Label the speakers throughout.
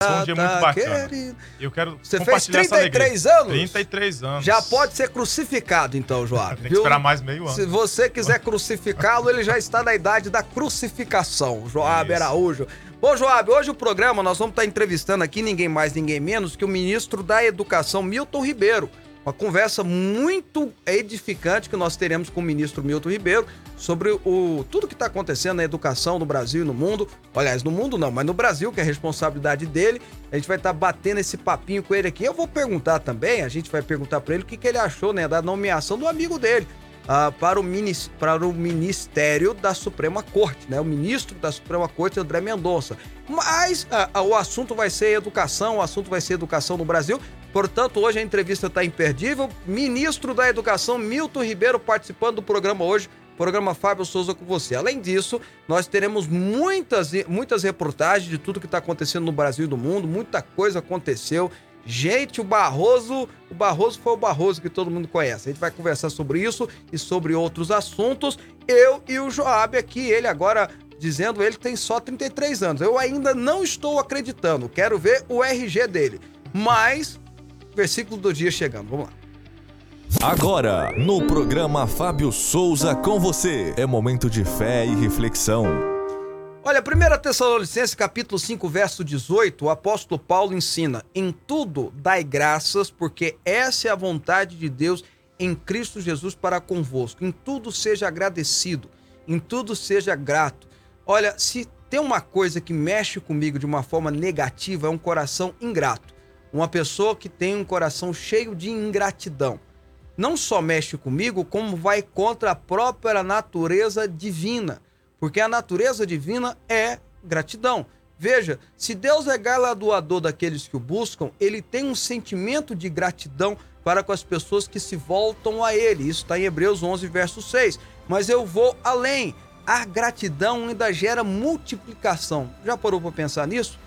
Speaker 1: Foi um dia
Speaker 2: tá
Speaker 1: muito bacana.
Speaker 2: querido.
Speaker 1: Eu quero
Speaker 2: Você fez
Speaker 1: compartilhar essa alegria.
Speaker 2: 33 anos?
Speaker 1: 33 anos.
Speaker 2: Já pode ser crucificado, então, Joab.
Speaker 1: Tem que esperar mais meio ano.
Speaker 2: Se você quiser crucificá-lo, ele já está na idade da crucificação. Joab. Araújo. Bom, Joab, hoje o programa nós vamos estar entrevistando aqui ninguém mais, ninguém menos que o ministro da Educação, Milton Ribeiro. Uma conversa muito edificante que nós teremos com o ministro Milton Ribeiro sobre o tudo que está acontecendo na educação no Brasil e no mundo. Aliás, no mundo não, mas no Brasil, que é a responsabilidade dele. A gente vai estar batendo esse papinho com ele aqui. Eu vou perguntar também, a gente vai perguntar para ele o que, que ele achou né, da nomeação do amigo dele ah, para, o para o Ministério da Suprema Corte, né? O ministro da Suprema Corte, André Mendonça. Mas ah, o assunto vai ser educação, o assunto vai ser educação no Brasil. Portanto, hoje a entrevista está imperdível. Ministro da Educação, Milton Ribeiro, participando do programa hoje. Programa Fábio Souza com você. Além disso, nós teremos muitas, muitas reportagens de tudo que está acontecendo no Brasil e no mundo. Muita coisa aconteceu. Gente, o Barroso, o Barroso foi o Barroso que todo mundo conhece. A gente vai conversar sobre isso e sobre outros assuntos. Eu e o Joab aqui, ele agora dizendo ele tem só 33 anos. Eu ainda não estou acreditando. Quero ver o RG dele. Mas versículo do dia chegando. Vamos lá.
Speaker 3: Agora, no programa Fábio Souza com você, é momento de fé e reflexão.
Speaker 2: Olha, 1 Tessalonicenses capítulo 5, verso 18, o apóstolo Paulo ensina: "Em tudo dai graças, porque essa é a vontade de Deus em Cristo Jesus para convosco. Em tudo seja agradecido, em tudo seja grato." Olha, se tem uma coisa que mexe comigo de uma forma negativa é um coração ingrato. Uma pessoa que tem um coração cheio de ingratidão. Não só mexe comigo, como vai contra a própria natureza divina porque a natureza divina é gratidão. Veja, se Deus é galardoador daqueles que o buscam, ele tem um sentimento de gratidão para com as pessoas que se voltam a ele. Isso está em Hebreus 11, verso 6. Mas eu vou além. A gratidão ainda gera multiplicação. Já parou para pensar nisso?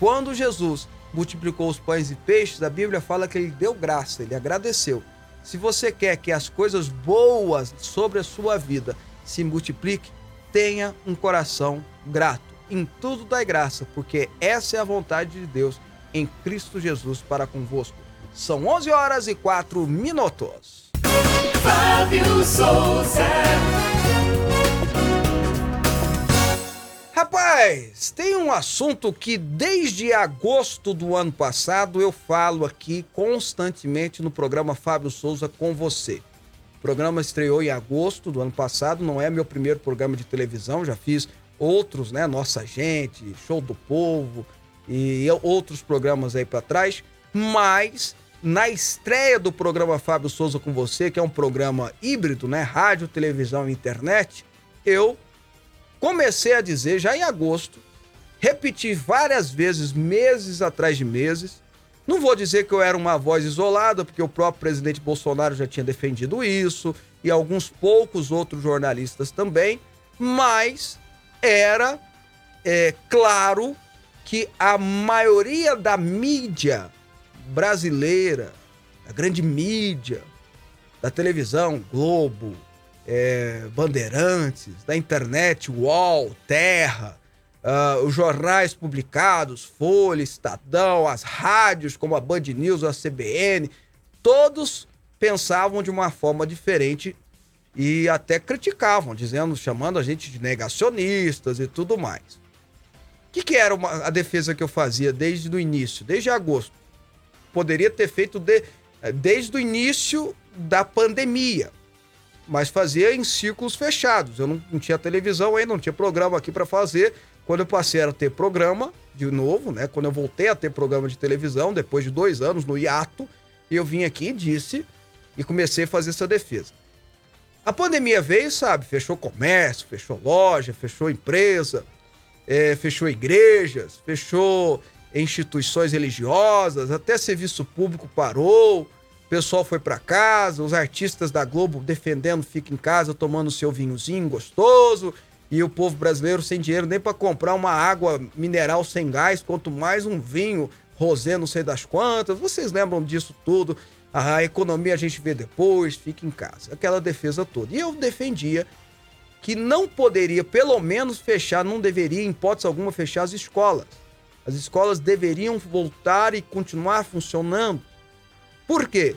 Speaker 2: Quando Jesus multiplicou os pães e peixes, a Bíblia fala que ele deu graça, ele agradeceu. Se você quer que as coisas boas sobre a sua vida se multipliquem, tenha um coração grato. Em tudo dai graça, porque essa é a vontade de Deus em Cristo Jesus para convosco. São 11 horas e 4 minutos.
Speaker 4: Fábio Souza.
Speaker 2: Rapaz, tem um assunto que desde agosto do ano passado eu falo aqui constantemente no programa Fábio Souza com você. O programa estreou em agosto do ano passado, não é meu primeiro programa de televisão, já fiz outros, né? Nossa Gente, Show do Povo e outros programas aí para trás, mas na estreia do programa Fábio Souza com você, que é um programa híbrido, né? Rádio, televisão e internet, eu comecei a dizer já em agosto, repeti várias vezes, meses atrás de meses. Não vou dizer que eu era uma voz isolada, porque o próprio presidente Bolsonaro já tinha defendido isso, e alguns poucos outros jornalistas também, mas era é, claro que a maioria da mídia brasileira, a grande mídia, da televisão, Globo, é, Bandeirantes, da internet, UOL, Terra, ah, os jornais publicados, Folha, Estadão, as rádios como a Band News, a CBN, todos pensavam de uma forma diferente e até criticavam, dizendo, chamando a gente de negacionistas e tudo mais. O que, que era uma- a defesa que eu fazia desde o início, desde agosto? Poderia ter feito de- desde o início da pandemia, mas fazia em círculos fechados. Eu não, não tinha televisão aí, não tinha programa aqui para fazer. Quando eu passei a ter programa de novo, né? Quando eu voltei a ter programa de televisão, depois de dois anos no hiato, eu vim aqui e disse e comecei a fazer essa defesa. A pandemia veio, sabe? Fechou comércio, fechou loja, fechou empresa, eh, fechou igrejas, fechou instituições religiosas, até serviço público parou, o pessoal foi para casa, os artistas da Globo defendendo fica em casa, tomando seu vinhozinho gostoso, e o povo brasileiro sem dinheiro nem para comprar uma água mineral sem gás, quanto mais um vinho rosé, não sei das quantas. Vocês lembram disso tudo? A economia a gente vê depois, fica em casa. Aquela defesa toda. E eu defendia que não poderia, pelo menos, fechar, não deveria, em hipótese alguma, fechar as escolas. As escolas deveriam voltar e continuar funcionando. Por quê?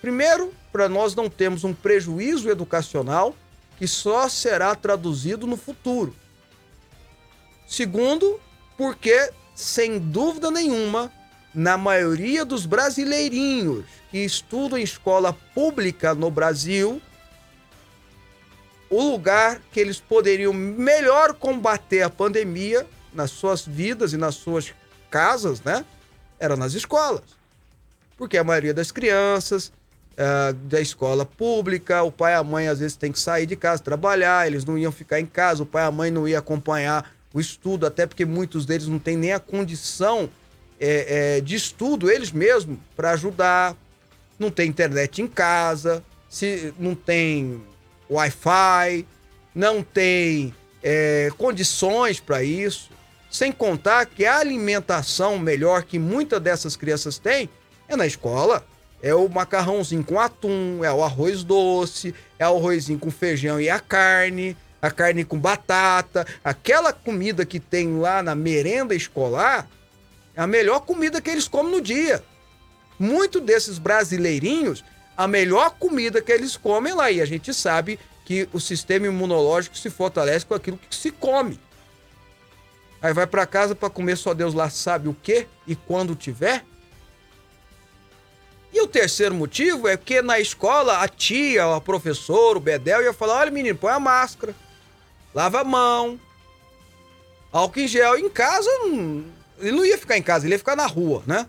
Speaker 2: Primeiro, para nós não termos um prejuízo educacional que só será traduzido no futuro. Segundo, porque, sem dúvida nenhuma, na maioria dos brasileirinhos que estudam em escola pública no Brasil, o lugar que eles poderiam melhor combater a pandemia nas suas vidas e nas suas casas, né? Era nas escolas. Porque a maioria das crianças uh, da escola pública, o pai e a mãe às vezes tem que sair de casa, trabalhar, eles não iam ficar em casa, o pai e a mãe não iam acompanhar o estudo, até porque muitos deles não têm nem a condição é, é, de estudo, eles mesmos, para ajudar. Não tem internet em casa, se não tem Wi-Fi, não tem é, condições para isso. Sem contar que a alimentação melhor que muitas dessas crianças têm é na escola. É o macarrãozinho com atum, é o arroz doce, é o arrozinho com feijão e a carne, a carne com batata. Aquela comida que tem lá na merenda escolar é a melhor comida que eles comem no dia. Muito desses brasileirinhos, a melhor comida que eles comem lá. E a gente sabe que o sistema imunológico se fortalece com aquilo que se come. Aí vai para casa para comer só Deus lá sabe o que e quando tiver. E o terceiro motivo é que na escola a tia, a professora, o bedel ia falar: olha, menino, põe a máscara, lava a mão, álcool em gel. Em casa, ele não ia ficar em casa, ele ia ficar na rua, né?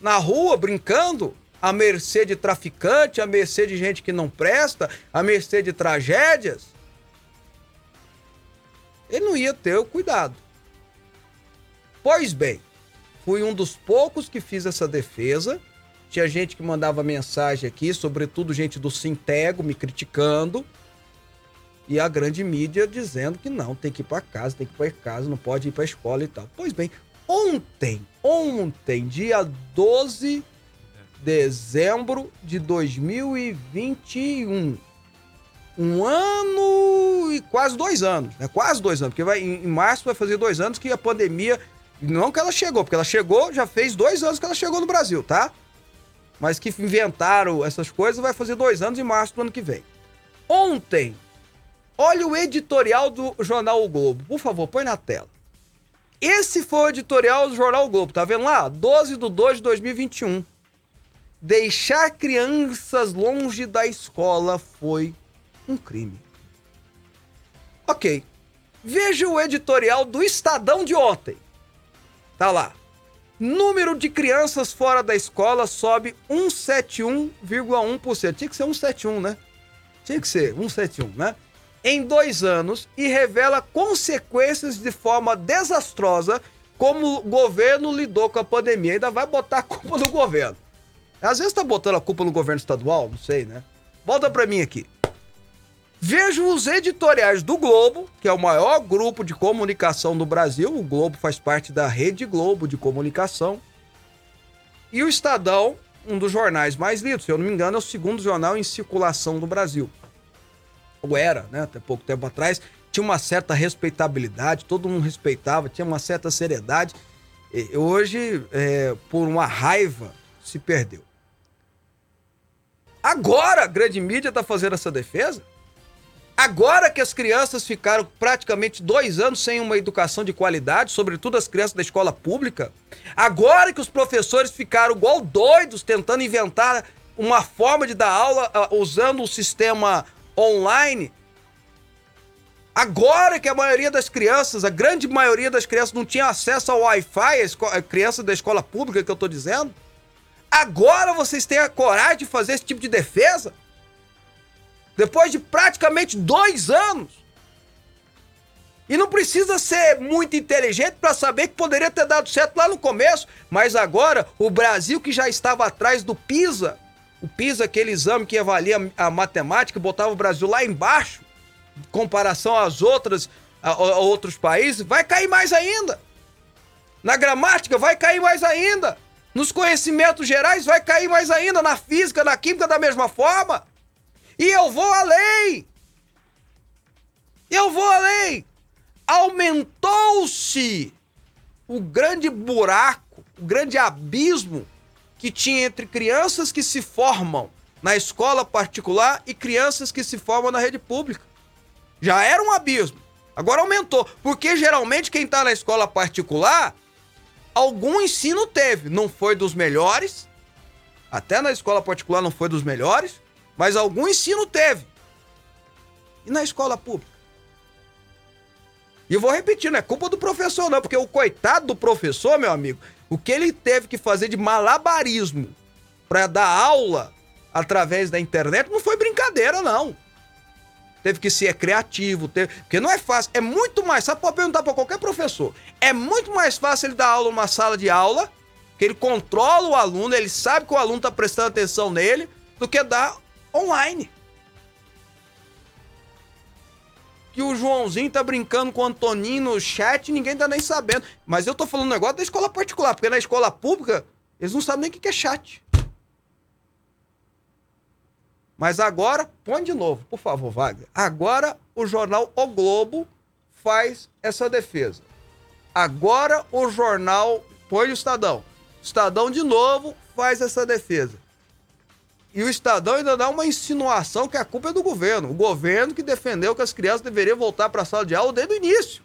Speaker 2: Na rua, brincando, à mercê de traficante, à mercê de gente que não presta, à mercê de tragédias. Ele não ia ter o cuidado. Pois bem, fui um dos poucos que fiz essa defesa. Tinha gente que mandava mensagem aqui, sobretudo gente do Sintego me criticando. E a grande mídia dizendo que não, tem que ir para casa, tem que ir para casa, não pode ir para escola e tal. Pois bem, ontem, ontem, dia 12 de dezembro de 2021, um ano e quase dois anos, né? Quase dois anos, porque vai, em março vai fazer dois anos que a pandemia não que ela chegou, porque ela chegou, já fez dois anos que ela chegou no Brasil, tá? Mas que inventaram essas coisas vai fazer dois anos em março do ano que vem. Ontem, olha o editorial do jornal o Globo. Por favor, põe na tela. Esse foi o editorial do jornal o Globo, tá vendo lá? 12 de 2 de 2021. Deixar crianças longe da escola foi um crime. Ok. Veja o editorial do Estadão de ontem. Tá lá. Número de crianças fora da escola sobe 171,1%. Tinha que ser 171, né? Tinha que ser 171, né? Em dois anos e revela consequências de forma desastrosa como o governo lidou com a pandemia. Ainda vai botar a culpa no governo. Às vezes tá botando a culpa no governo estadual, não sei, né? Volta pra mim aqui. Vejo os editoriais do Globo, que é o maior grupo de comunicação do Brasil. O Globo faz parte da Rede Globo de comunicação. E o Estadão, um dos jornais mais lidos, se eu não me engano, é o segundo jornal em circulação do Brasil. Ou era, né? Até pouco tempo atrás. Tinha uma certa respeitabilidade, todo mundo respeitava, tinha uma certa seriedade. E hoje, é, por uma raiva, se perdeu. Agora a grande mídia está fazendo essa defesa? Agora que as crianças ficaram praticamente dois anos sem uma educação de qualidade, sobretudo as crianças da escola pública, agora que os professores ficaram igual doidos tentando inventar uma forma de dar aula uh, usando o sistema online, agora que a maioria das crianças, a grande maioria das crianças não tinha acesso ao Wi-Fi, a, a criança da escola pública que eu estou dizendo, agora vocês têm a coragem de fazer esse tipo de defesa? Depois de praticamente dois anos. E não precisa ser muito inteligente para saber que poderia ter dado certo lá no começo, mas agora o Brasil que já estava atrás do PISA, o PISA, aquele exame que avalia a matemática, botava o Brasil lá embaixo, em comparação às outras, a, a outros países, vai cair mais ainda. Na gramática vai cair mais ainda. Nos conhecimentos gerais vai cair mais ainda. Na física, na química, da mesma forma. E eu vou além. Eu vou além. Aumentou-se o grande buraco, o grande abismo que tinha entre crianças que se formam na escola particular e crianças que se formam na rede pública. Já era um abismo. Agora aumentou. Porque geralmente quem está na escola particular, algum ensino teve. Não foi dos melhores. Até na escola particular não foi dos melhores. Mas algum ensino teve. E na escola pública? E vou repetir, não é culpa do professor, não, porque o coitado do professor, meu amigo, o que ele teve que fazer de malabarismo para dar aula através da internet não foi brincadeira, não. Teve que ser criativo, teve... porque não é fácil. É muito mais, sabe, pode perguntar para qualquer professor. É muito mais fácil ele dar aula numa sala de aula, que ele controla o aluno, ele sabe que o aluno está prestando atenção nele, do que dar online. Que o Joãozinho tá brincando com o Antoninho no chat e ninguém tá nem sabendo. Mas eu tô falando um negócio da escola particular, porque na escola pública eles não sabem nem o que é chat. Mas agora, põe de novo, por favor, Wagner. Agora o jornal O Globo faz essa defesa. Agora o jornal, põe o Estadão. Estadão de novo faz essa defesa. E o Estadão ainda dá uma insinuação que a culpa é do governo. O governo que defendeu que as crianças deveriam voltar para a sala de aula desde o início.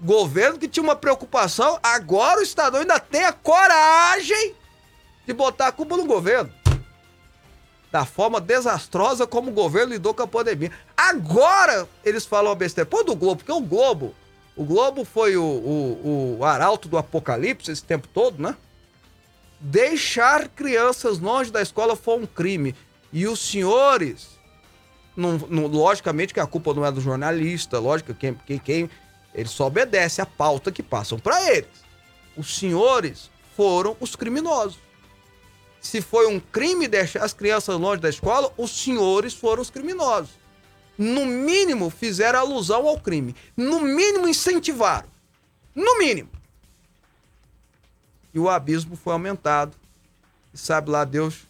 Speaker 2: Governo que tinha uma preocupação, agora o Estadão ainda tem a coragem de botar a culpa no governo. Da forma desastrosa como o governo lidou com a pandemia. Agora eles falam a besteira. Pô, do Globo, porque o Globo. O Globo foi o, o, o arauto do apocalipse esse tempo todo, né? Deixar crianças longe da escola foi um crime. E os senhores, não, não, logicamente que a culpa não é do jornalista, lógico que quem, quem, quem ele só obedece a pauta que passam para eles. Os senhores foram os criminosos. Se foi um crime deixar as crianças longe da escola, os senhores foram os criminosos. No mínimo, fizeram alusão ao crime. No mínimo, incentivaram. No mínimo e o abismo foi aumentado. E sabe lá Deus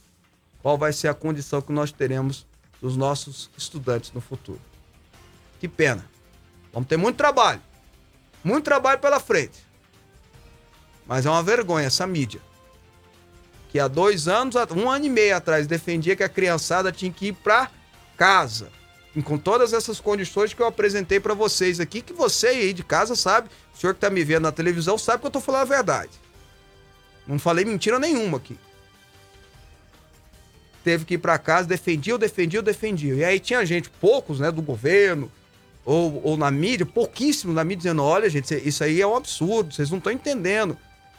Speaker 2: qual vai ser a condição que nós teremos dos nossos estudantes no futuro. Que pena. Vamos ter muito trabalho. Muito trabalho pela frente. Mas é uma vergonha essa mídia. Que há dois anos, um ano e meio atrás, defendia que a criançada tinha que ir para casa. E com todas essas condições que eu apresentei para vocês aqui, que você aí de casa sabe, o senhor que está me vendo na televisão sabe que eu estou falando a verdade. Não falei mentira nenhuma aqui. Teve que ir para casa, defendia, defendia, defendia. E aí tinha gente, poucos, né, do governo, ou, ou na mídia, pouquíssimos na mídia, dizendo: olha, gente, isso aí é um absurdo, vocês não estão entendendo.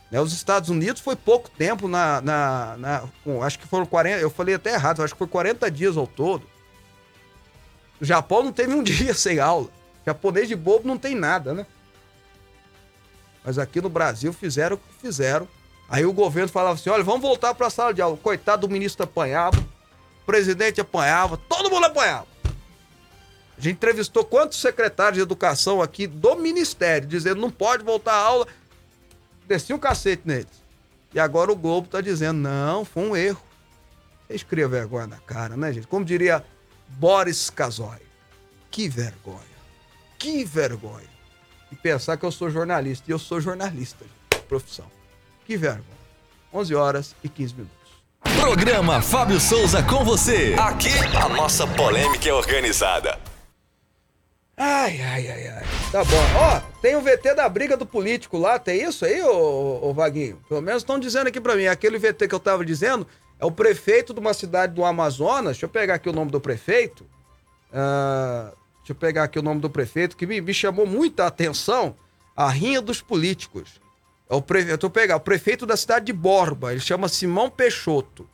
Speaker 2: Né, os Estados Unidos foi pouco tempo na. na, na acho que foram 40. Eu falei até errado, acho que foi 40 dias ao todo. O Japão não teve um dia sem aula. O japonês de bobo não tem nada, né? Mas aqui no Brasil fizeram o que fizeram Aí o governo falava assim: olha, vamos voltar para a sala de aula. Coitado do ministro apanhava, o presidente apanhava, todo mundo apanhava. A gente entrevistou quantos secretários de educação aqui do ministério, dizendo não pode voltar à aula. Descia o cacete neles. E agora o Globo está dizendo: não, foi um erro. Vocês criam vergonha na cara, né, gente? Como diria Boris Casoy. Que vergonha. Que vergonha. E pensar que eu sou jornalista. E eu sou jornalista, gente, profissão. Que vergonha. 11 horas e 15 minutos.
Speaker 3: Programa Fábio Souza com você. Aqui a nossa polêmica é organizada.
Speaker 2: Ai, ai, ai, ai. Tá bom. Ó, tem o VT da briga do político lá, tem isso aí, ô, ô Vaguinho? Pelo menos estão dizendo aqui pra mim. Aquele VT que eu tava dizendo é o prefeito de uma cidade do Amazonas. Deixa eu pegar aqui o nome do prefeito. Uh, deixa eu pegar aqui o nome do prefeito, que me, me chamou muita atenção. A rinha dos políticos. É o pre... Eu tô pegando o prefeito da cidade de Borba, ele chama Simão Peixoto.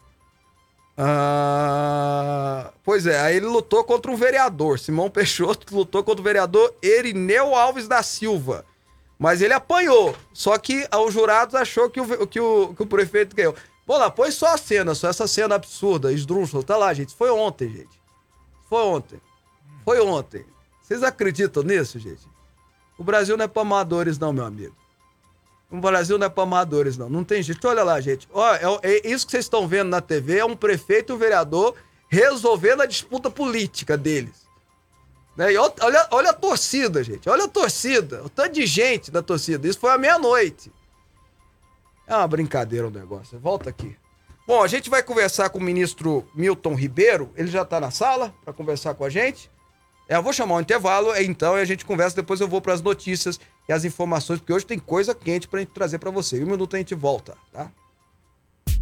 Speaker 2: Ah, pois é, aí ele lutou contra um vereador. Simão Peixoto lutou contra o vereador Erineu Alves da Silva. Mas ele apanhou. Só que os jurados achou que o, que o, que o prefeito ganhou. Pô, lá, põe só a cena, só essa cena absurda, esdrúxula. Tá lá, gente. Foi ontem, gente. Foi ontem. Foi ontem. Vocês acreditam nisso, gente? O Brasil não é pra amadores, não, meu amigo. O Brasil não é para amadores, não. Não tem jeito. Olha lá, gente. Ó, é, é, isso que vocês estão vendo na TV é um prefeito e um vereador resolvendo a disputa política deles. Né? E olha, olha a torcida, gente. Olha a torcida. O tanto de gente da torcida. Isso foi à meia-noite. É uma brincadeira o negócio. Volta aqui. Bom, a gente vai conversar com o ministro Milton Ribeiro. Ele já está na sala para conversar com a gente. É, eu vou chamar um intervalo, então, e a gente conversa. Depois eu vou para as notícias e as informações, porque hoje tem coisa quente para a gente trazer para você. Em um minuto a gente volta, tá?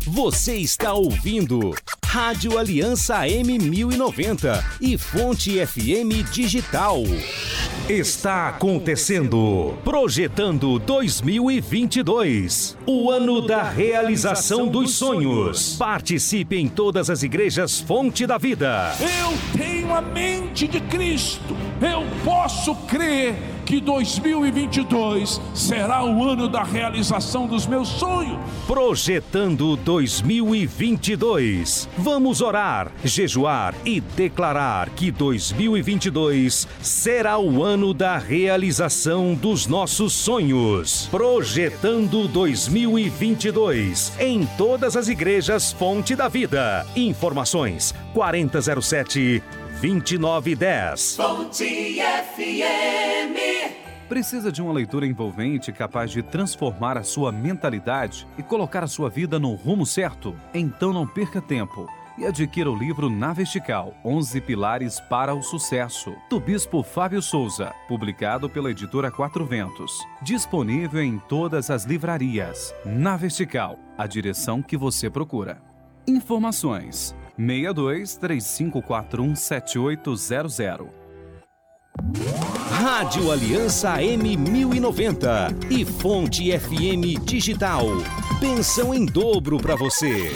Speaker 1: Você está ouvindo Rádio Aliança M1090 e Fonte FM Digital. Está acontecendo. Projetando 2022. O ano da realização dos sonhos. Participe em todas as igrejas Fonte da Vida.
Speaker 5: Eu tenho a mente de Cristo. Eu posso crer que 2022 será o ano da realização dos meus sonhos.
Speaker 1: Projetando 2022. Vamos orar, jejuar e declarar que 2022 será o ano da realização dos nossos sonhos. Projetando 2022 em todas as igrejas Fonte da Vida. Informações 4007 2910.
Speaker 4: Fonte FM.
Speaker 6: Precisa de uma leitura envolvente capaz de transformar a sua mentalidade e colocar a sua vida no rumo certo? Então não perca tempo e adquira o livro Na Vertical 11 Pilares para o Sucesso, do Bispo Fábio Souza, publicado pela editora Quatro Ventos. Disponível em todas as livrarias. Na Vertical, a direção que você procura. Informações 62 3541 7800.
Speaker 1: Rádio Aliança M1090 e Fonte FM Digital. Pensão em dobro para você.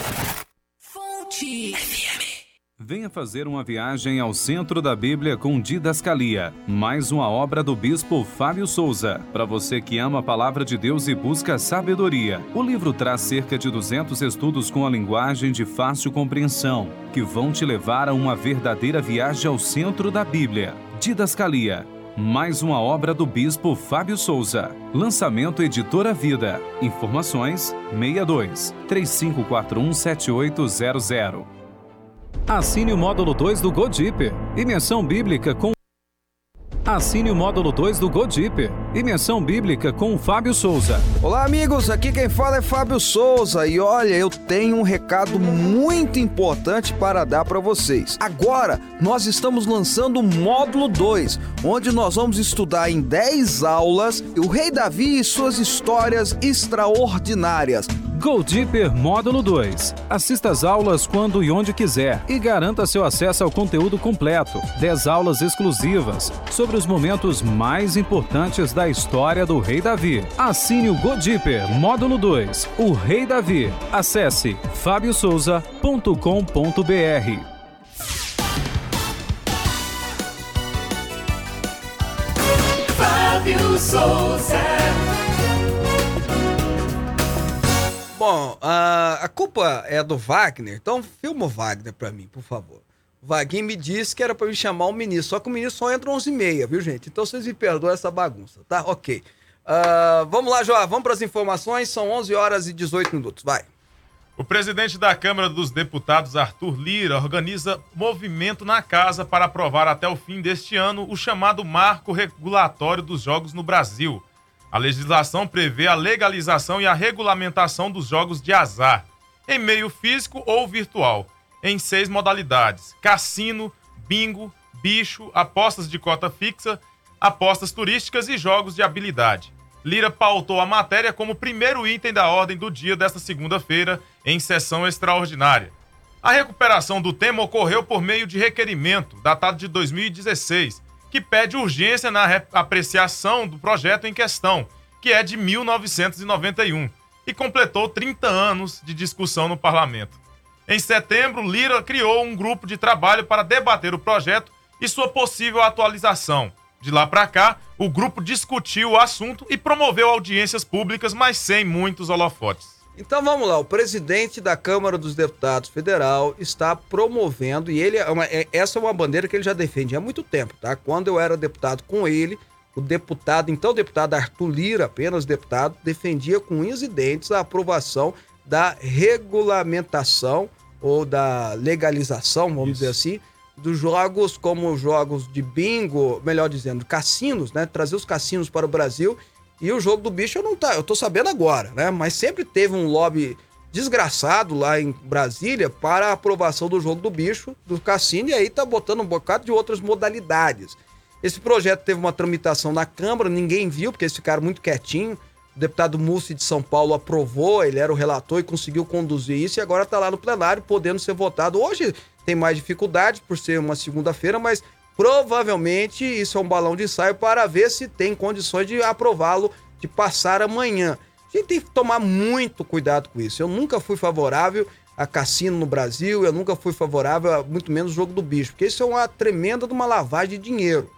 Speaker 4: Fonte FM.
Speaker 6: Venha fazer uma viagem ao centro da Bíblia com Didascalia, mais uma obra do bispo Fábio Souza. Para você que ama a palavra de Deus e busca sabedoria, o livro traz cerca de 200 estudos com a linguagem de fácil compreensão, que vão te levar a uma verdadeira viagem ao centro da Bíblia. Didascalia, mais uma obra do bispo Fábio Souza. Lançamento Editora Vida. Informações 62 3541 7800. Assine o módulo 2 do GoDeeper. Imersão Bíblica com Assine o módulo 2 do GoDeeper. Imersão Bíblica com Fábio Souza.
Speaker 2: Olá, amigos. Aqui quem fala é Fábio Souza. E olha, eu tenho um recado muito importante para dar para vocês. Agora, nós estamos lançando o módulo 2, onde nós vamos estudar em 10 aulas o Rei Davi e suas histórias extraordinárias.
Speaker 6: Go Deeper Módulo 2. Assista às aulas quando e onde quiser e garanta seu acesso ao conteúdo completo. 10 aulas exclusivas sobre os momentos mais importantes da história do Rei Davi. Assine o Go Deeper Módulo 2. O Rei Davi. Acesse fabiosouza.com.br.
Speaker 4: Fábio Souza.
Speaker 2: Bom, a, a culpa é do Wagner, então filma o Wagner pra mim, por favor. O Vaguinho me disse que era pra me chamar o ministro, só que o ministro só entra 11h30, viu, gente? Então vocês me perdoam essa bagunça, tá? Ok. Ah, vamos lá, João, vamos para as informações, são 11 horas e 18 minutos, vai.
Speaker 7: O presidente da Câmara dos Deputados, Arthur Lira, organiza movimento na casa para aprovar até o fim deste ano o chamado Marco Regulatório dos Jogos no Brasil. A legislação prevê a legalização e a regulamentação dos jogos de azar, em meio físico ou virtual, em seis modalidades: cassino, bingo, bicho, apostas de cota fixa, apostas turísticas e jogos de habilidade. Lira pautou a matéria como primeiro item da ordem do dia desta segunda-feira, em sessão extraordinária. A recuperação do tema ocorreu por meio de requerimento, datado de 2016, que pede urgência na re- apreciação do projeto em questão, que é de 1991, e completou 30 anos de discussão no parlamento. Em setembro, Lira criou um grupo de trabalho para debater o projeto e sua possível atualização. De lá para cá, o grupo discutiu o assunto e promoveu audiências públicas, mas sem muitos holofotes.
Speaker 2: Então vamos lá, o presidente da Câmara dos Deputados Federal está promovendo, e ele é uma- é- essa é uma bandeira que ele já defende há muito tempo, tá? Quando eu era deputado com ele, o deputado, então deputado Arthur Lira, apenas deputado, defendia com unhas e dentes a aprovação da regulamentação ou da legalização, vamos dizer assim, dos jogos como jogos de bingo, melhor dizendo, cassinos, né? Trazer os cassinos para o Brasil. E o jogo do bicho eu não tá, eu tô sabendo agora, né? Mas sempre teve um lobby desgraçado lá em Brasília para a aprovação do jogo do bicho, do cassino, e aí tá botando um bocado de outras modalidades. Esse projeto teve uma tramitação na Câmara, ninguém viu, porque eles ficaram muito quietinhos. O deputado Mussi de São Paulo aprovou, ele era o relator e conseguiu conduzir isso, e agora está lá no plenário, podendo ser votado. Hoje tem mais dificuldade por ser uma segunda-feira, mas provavelmente isso é um balão de ensaio para ver se tem condições de aprová-lo, de passar amanhã. A gente tem que tomar muito cuidado com isso. Eu nunca fui favorável a cassino no Brasil, eu nunca fui favorável a muito menos o jogo do bicho, porque isso é uma tremenda de uma lavagem de dinheiro.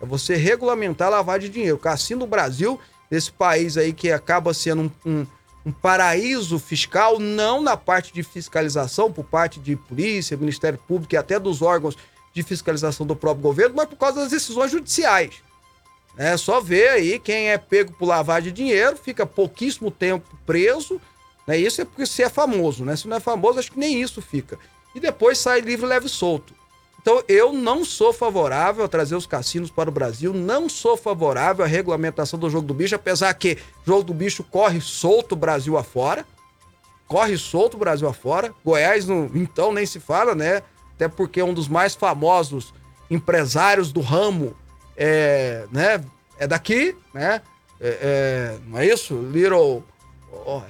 Speaker 2: É você regulamentar a lavagem de dinheiro. Cassino no Brasil, esse país aí que acaba sendo um, um, um paraíso fiscal, não na parte de fiscalização, por parte de polícia, Ministério Público e até dos órgãos de fiscalização do próprio governo, mas por causa das decisões judiciais. É só ver aí quem é pego por lavagem de dinheiro, fica pouquíssimo tempo preso, né? Isso é porque se é famoso, né? Se não é famoso, acho que nem isso fica. E depois sai livre, leve e solto. Então, eu não sou favorável a trazer os cassinos para o Brasil, não sou favorável à regulamentação do jogo do bicho, apesar que jogo do bicho corre solto o Brasil afora. Corre solto o Brasil afora. Goiás, não, então, nem se fala, né? Até porque um dos mais famosos empresários do ramo é, né, é daqui, né? É, é, não é isso? Little. Oh,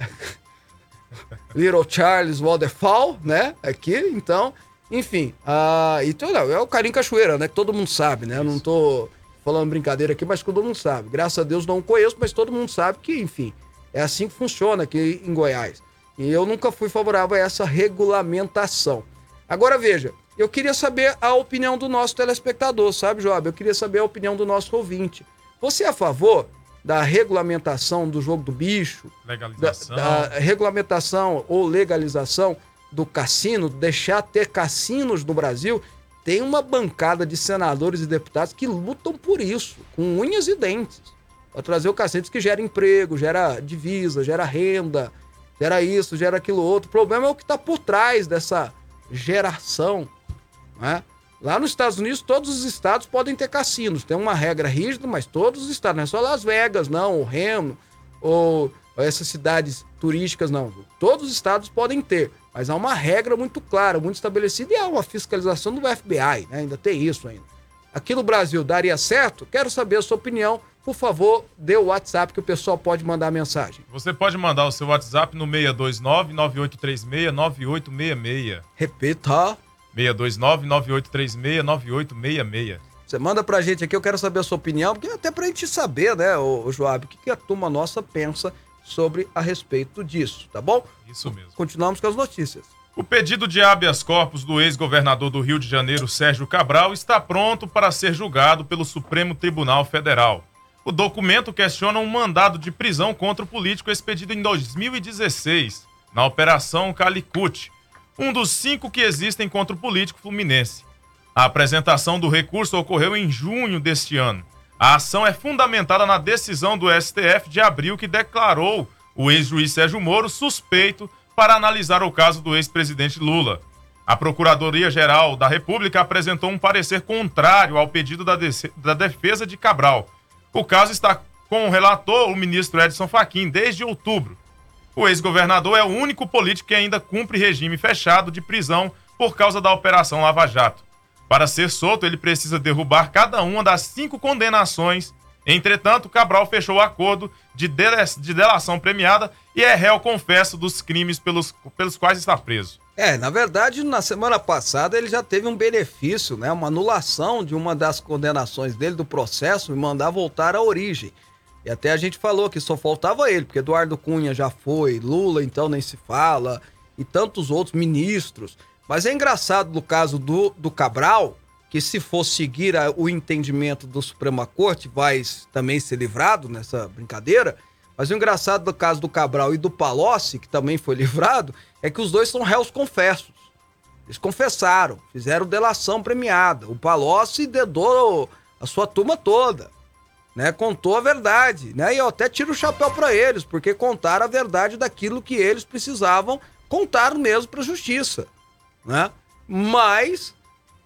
Speaker 2: Little Charles Waterfall, né? Aqui, então. Enfim, uh, então não, é o Carinho Cachoeira, né? Que todo mundo sabe, né? Eu não tô falando brincadeira aqui, mas todo mundo sabe. Graças a Deus não conheço, mas todo mundo sabe que, enfim, é assim que funciona aqui em Goiás. E eu nunca fui favorável a essa regulamentação. Agora veja, eu queria saber a opinião do nosso telespectador, sabe, Joab? Eu queria saber a opinião do nosso ouvinte. Você é a favor da regulamentação do jogo do bicho?
Speaker 7: Legalização.
Speaker 2: Da, da regulamentação ou legalização do cassino, deixar ter cassinos no Brasil, tem uma bancada de senadores e deputados que lutam por isso, com unhas e dentes. Para trazer o cassino que gera emprego, gera divisa, gera renda, gera isso, gera aquilo outro. O problema é o que está por trás dessa geração. Né? Lá nos Estados Unidos, todos os estados podem ter cassinos. Tem uma regra rígida, mas todos os estados, não é só Las Vegas, não, o Reno, ou essas cidades turísticas, não. Todos os estados podem ter. Mas há uma regra muito clara, muito estabelecida, e há uma fiscalização do FBI, né? ainda tem isso ainda. Aqui no Brasil daria certo? Quero saber a sua opinião. Por favor, dê o WhatsApp que o pessoal pode mandar mensagem.
Speaker 7: Você pode mandar o seu WhatsApp no 629-9836-9866.
Speaker 2: Repita.
Speaker 7: 629-9836-9866.
Speaker 2: Você manda pra gente aqui, eu quero saber a sua opinião, porque até pra gente saber, né, o, Joab, o que, a turma nossa pensa sobre a respeito disso, tá bom?
Speaker 7: Isso mesmo.
Speaker 2: Continuamos com as notícias.
Speaker 7: O pedido de habeas corpus do ex-governador do Rio de Janeiro, Sérgio Cabral, está pronto para ser julgado pelo Supremo Tribunal Federal. O documento questiona um mandado de prisão contra o político expedido em 2016, na Operação Calicut, um dos cinco que existem contra o político fluminense. A apresentação do recurso ocorreu em junho deste ano. A ação é fundamentada na decisão do STF de abril que declarou o ex-juiz Sérgio Moro suspeito para analisar o caso do ex-presidente Lula. A Procuradoria-Geral da República apresentou um parecer contrário ao pedido da, da defesa de Cabral. O caso está com o relator, o ministro Edson Fachin, desde outubro. O ex-governador é o único político que ainda cumpre regime fechado de prisão por causa da Operação Lava Jato. Para ser solto, ele precisa derrubar cada uma das cinco condenações. Entretanto, Cabral fechou o acordo de, de delação premiada e é réu confesso dos crimes pelos, pelos quais está preso.
Speaker 2: É, na verdade, na semana passada ele já teve um benefício, né? Uma anulação de uma das condenações dele do processo e mandar voltar à origem. E até a gente falou que só faltava ele, porque Eduardo Cunha já foi, Lula então nem se fala, e tantos outros ministros. Mas é engraçado no caso do, do Cabral, que se for seguir a, o entendimento do Suprema Corte, vai também ser livrado nessa brincadeira. Mas o engraçado do caso do Cabral e do Palocci, que também foi livrado, é que os dois são réus confessos. Eles confessaram, fizeram delação premiada. O Palocci dedou a sua turma toda, né? Contou a verdade, né? E eu até tiro o chapéu para eles, porque contaram a verdade daquilo que eles precisavam contar mesmo para a justiça né? Mas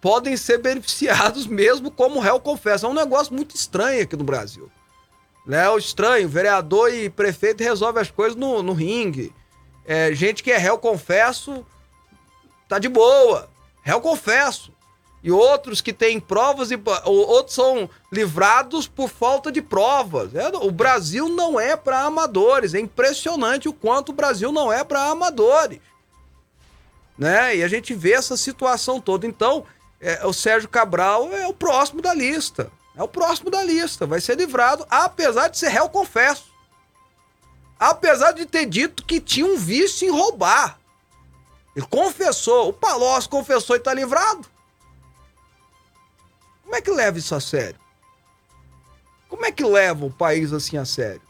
Speaker 2: podem ser beneficiados mesmo como réu confesso. É um negócio muito estranho aqui no Brasil. Né? O estranho, vereador e prefeito resolve as coisas no, no ringue. É, gente que é réu confesso tá de boa. Réu confesso. E outros que têm provas e outros são livrados por falta de provas. É, o Brasil não é para amadores. É impressionante o quanto o Brasil não é para amadores. Né? E a gente vê essa situação toda. Então, é, o Sérgio Cabral é o próximo da lista. É o próximo da lista. Vai ser livrado, apesar de ser réu confesso. Apesar de ter dito que tinha um vício em roubar. Ele confessou. O Palocci confessou e tá livrado. Como é que leva isso a sério? Como é que leva o país assim a sério?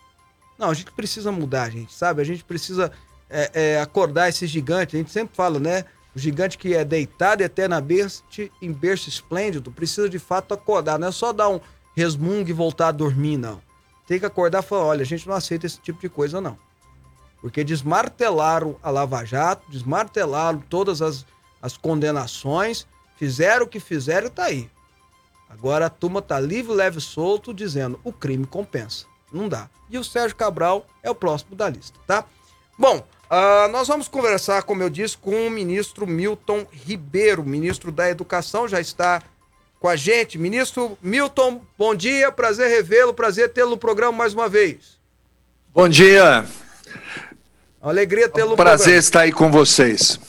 Speaker 2: Não, a gente precisa mudar, gente, sabe? A gente precisa é, é, acordar esse gigante. A gente sempre fala, né? O gigante que é deitado eternamente em berço esplêndido precisa de fato acordar. Não é só dar um resmungo e voltar a dormir, não. Tem que acordar e falar: olha, a gente não aceita esse tipo de coisa, não. Porque desmartelaram a Lava Jato, desmartelaram todas as, as condenações, fizeram o que fizeram e tá aí. Agora a turma tá livre, leve e solto, dizendo o crime compensa. Não dá. E o Sérgio Cabral é o próximo da lista, tá? Bom, Uh, nós vamos conversar, como eu disse, com o ministro Milton Ribeiro, ministro da Educação, já está com a gente. Ministro Milton, bom dia, prazer revê-lo, prazer tê-lo no programa mais uma vez.
Speaker 8: Bom dia.
Speaker 2: Alegria tê-lo.
Speaker 8: Prazer estar aí com vocês.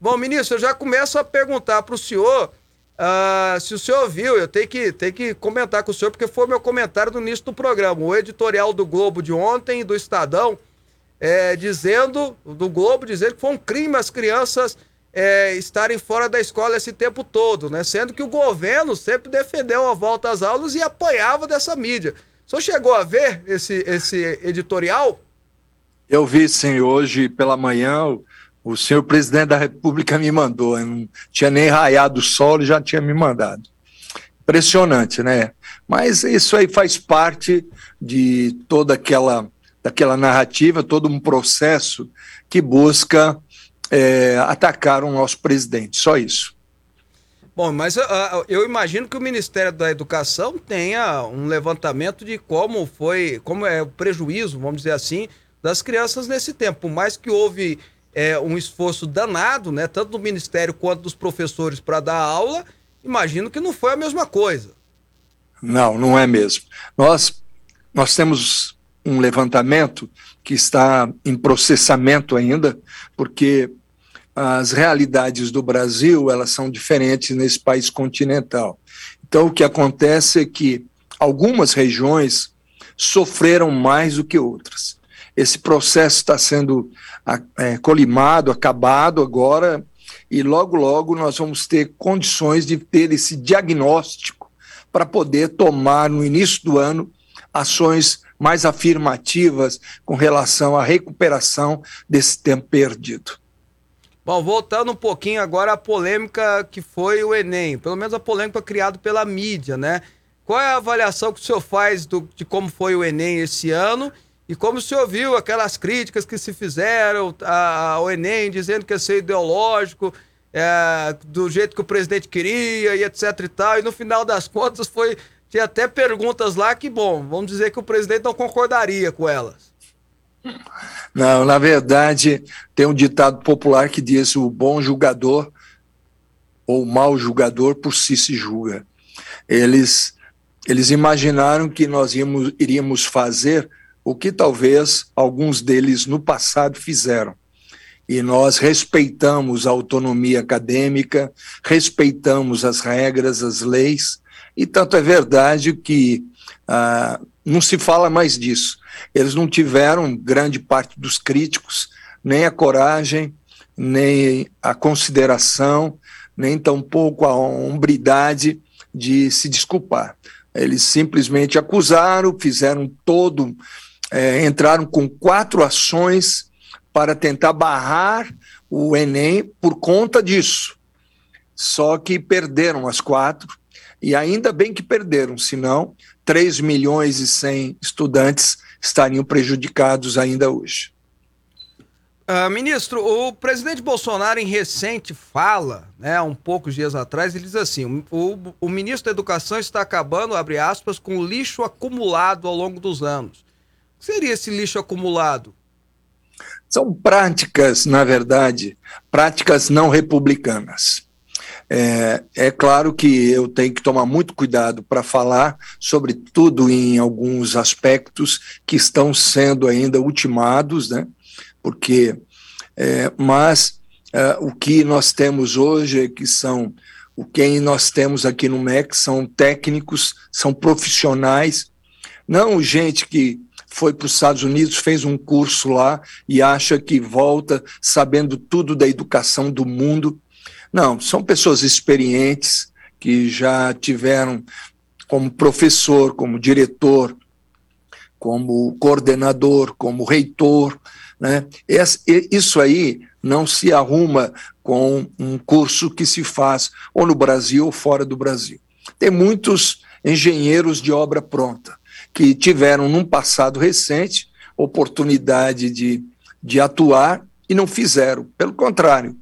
Speaker 2: Bom, ministro, eu já começo a perguntar para o senhor uh, se o senhor viu, eu tenho que, tenho que comentar com o senhor, porque foi meu comentário no início do programa. O editorial do Globo de ontem e do Estadão é, dizendo, do Globo, dizendo que foi um crime as crianças é, estarem fora da escola esse tempo todo, né? Sendo que o governo sempre defendeu a volta às aulas e apoiava dessa mídia. Senhor chegou a ver esse, esse editorial?
Speaker 8: Eu vi, sim, hoje pela manhã. O, o senhor presidente da República me mandou. Eu não tinha nem raiado o sol e já tinha me mandado. Impressionante, né? Mas isso aí faz parte de toda aquela daquela narrativa, todo um processo que busca é, atacar o nosso presidente. Só isso.
Speaker 2: Bom, mas uh, eu imagino que o Ministério da Educação tenha um levantamento de como foi, como é o prejuízo, vamos dizer assim, das crianças nesse tempo. Por mais que houve é, um esforço danado, né, tanto do Ministério quanto dos professores para dar aula, imagino que não foi a mesma coisa.
Speaker 8: Não, não é mesmo. Nós, nós temos um levantamento que está em processamento ainda, porque as realidades do Brasil elas são diferentes nesse país continental. Então, o que acontece é que algumas regiões sofreram mais do que outras. Esse processo está sendo é, colimado, acabado agora, e logo, logo nós vamos ter condições de ter esse diagnóstico para poder tomar, no início do ano, ações mais afirmativas com relação à recuperação desse tempo perdido.
Speaker 2: Bom, voltando um pouquinho agora à polêmica que foi o Enem, pelo menos a polêmica criada pela mídia, né? Qual é a avaliação que o senhor faz do, de como foi o Enem esse ano e como o senhor viu aquelas críticas que se fizeram ao Enem, dizendo que ia ser ideológico, é, do jeito que o presidente queria e etc e tal, e no final das contas foi tinha até perguntas lá que, bom, vamos dizer que o presidente não concordaria com elas.
Speaker 8: Não, na verdade, tem um ditado popular que diz: o bom julgador ou mau julgador por si se julga. Eles, eles imaginaram que nós íamos, iríamos fazer o que talvez alguns deles no passado fizeram. E nós respeitamos a autonomia acadêmica, respeitamos as regras, as leis, e tanto é verdade que ah, não se fala mais disso. Eles não tiveram, grande parte dos críticos, nem a coragem, nem a consideração, nem tampouco a hombridade de se desculpar. Eles simplesmente acusaram, fizeram todo, é, entraram com quatro ações para tentar barrar o Enem por conta disso. Só que perderam as quatro, e ainda bem que perderam, senão 3 milhões e 100 estudantes estariam prejudicados ainda hoje.
Speaker 2: Uh, ministro, o presidente Bolsonaro, em recente fala, né, um poucos dias atrás, ele diz assim: o, o ministro da Educação está acabando, abre aspas, com lixo acumulado ao longo dos anos. O que seria esse lixo acumulado?
Speaker 8: São práticas, na verdade, práticas não republicanas. É, é, claro que eu tenho que tomar muito cuidado para falar, sobretudo em alguns aspectos que estão sendo ainda ultimados, né? porque, é, mas é, o que nós temos hoje, é que são, o que nós temos aqui no MEC são técnicos, são profissionais, não gente que foi para os Estados Unidos, fez um curso lá e acha que volta sabendo tudo da educação do mundo. Não, são pessoas experientes que já tiveram como professor, como diretor, como coordenador, como reitor, né? Isso aí não se arruma com um curso que se faz ou no Brasil ou fora do Brasil. Tem muitos engenheiros de obra pronta que tiveram, num passado recente, oportunidade de, de atuar e não fizeram. Pelo contrário,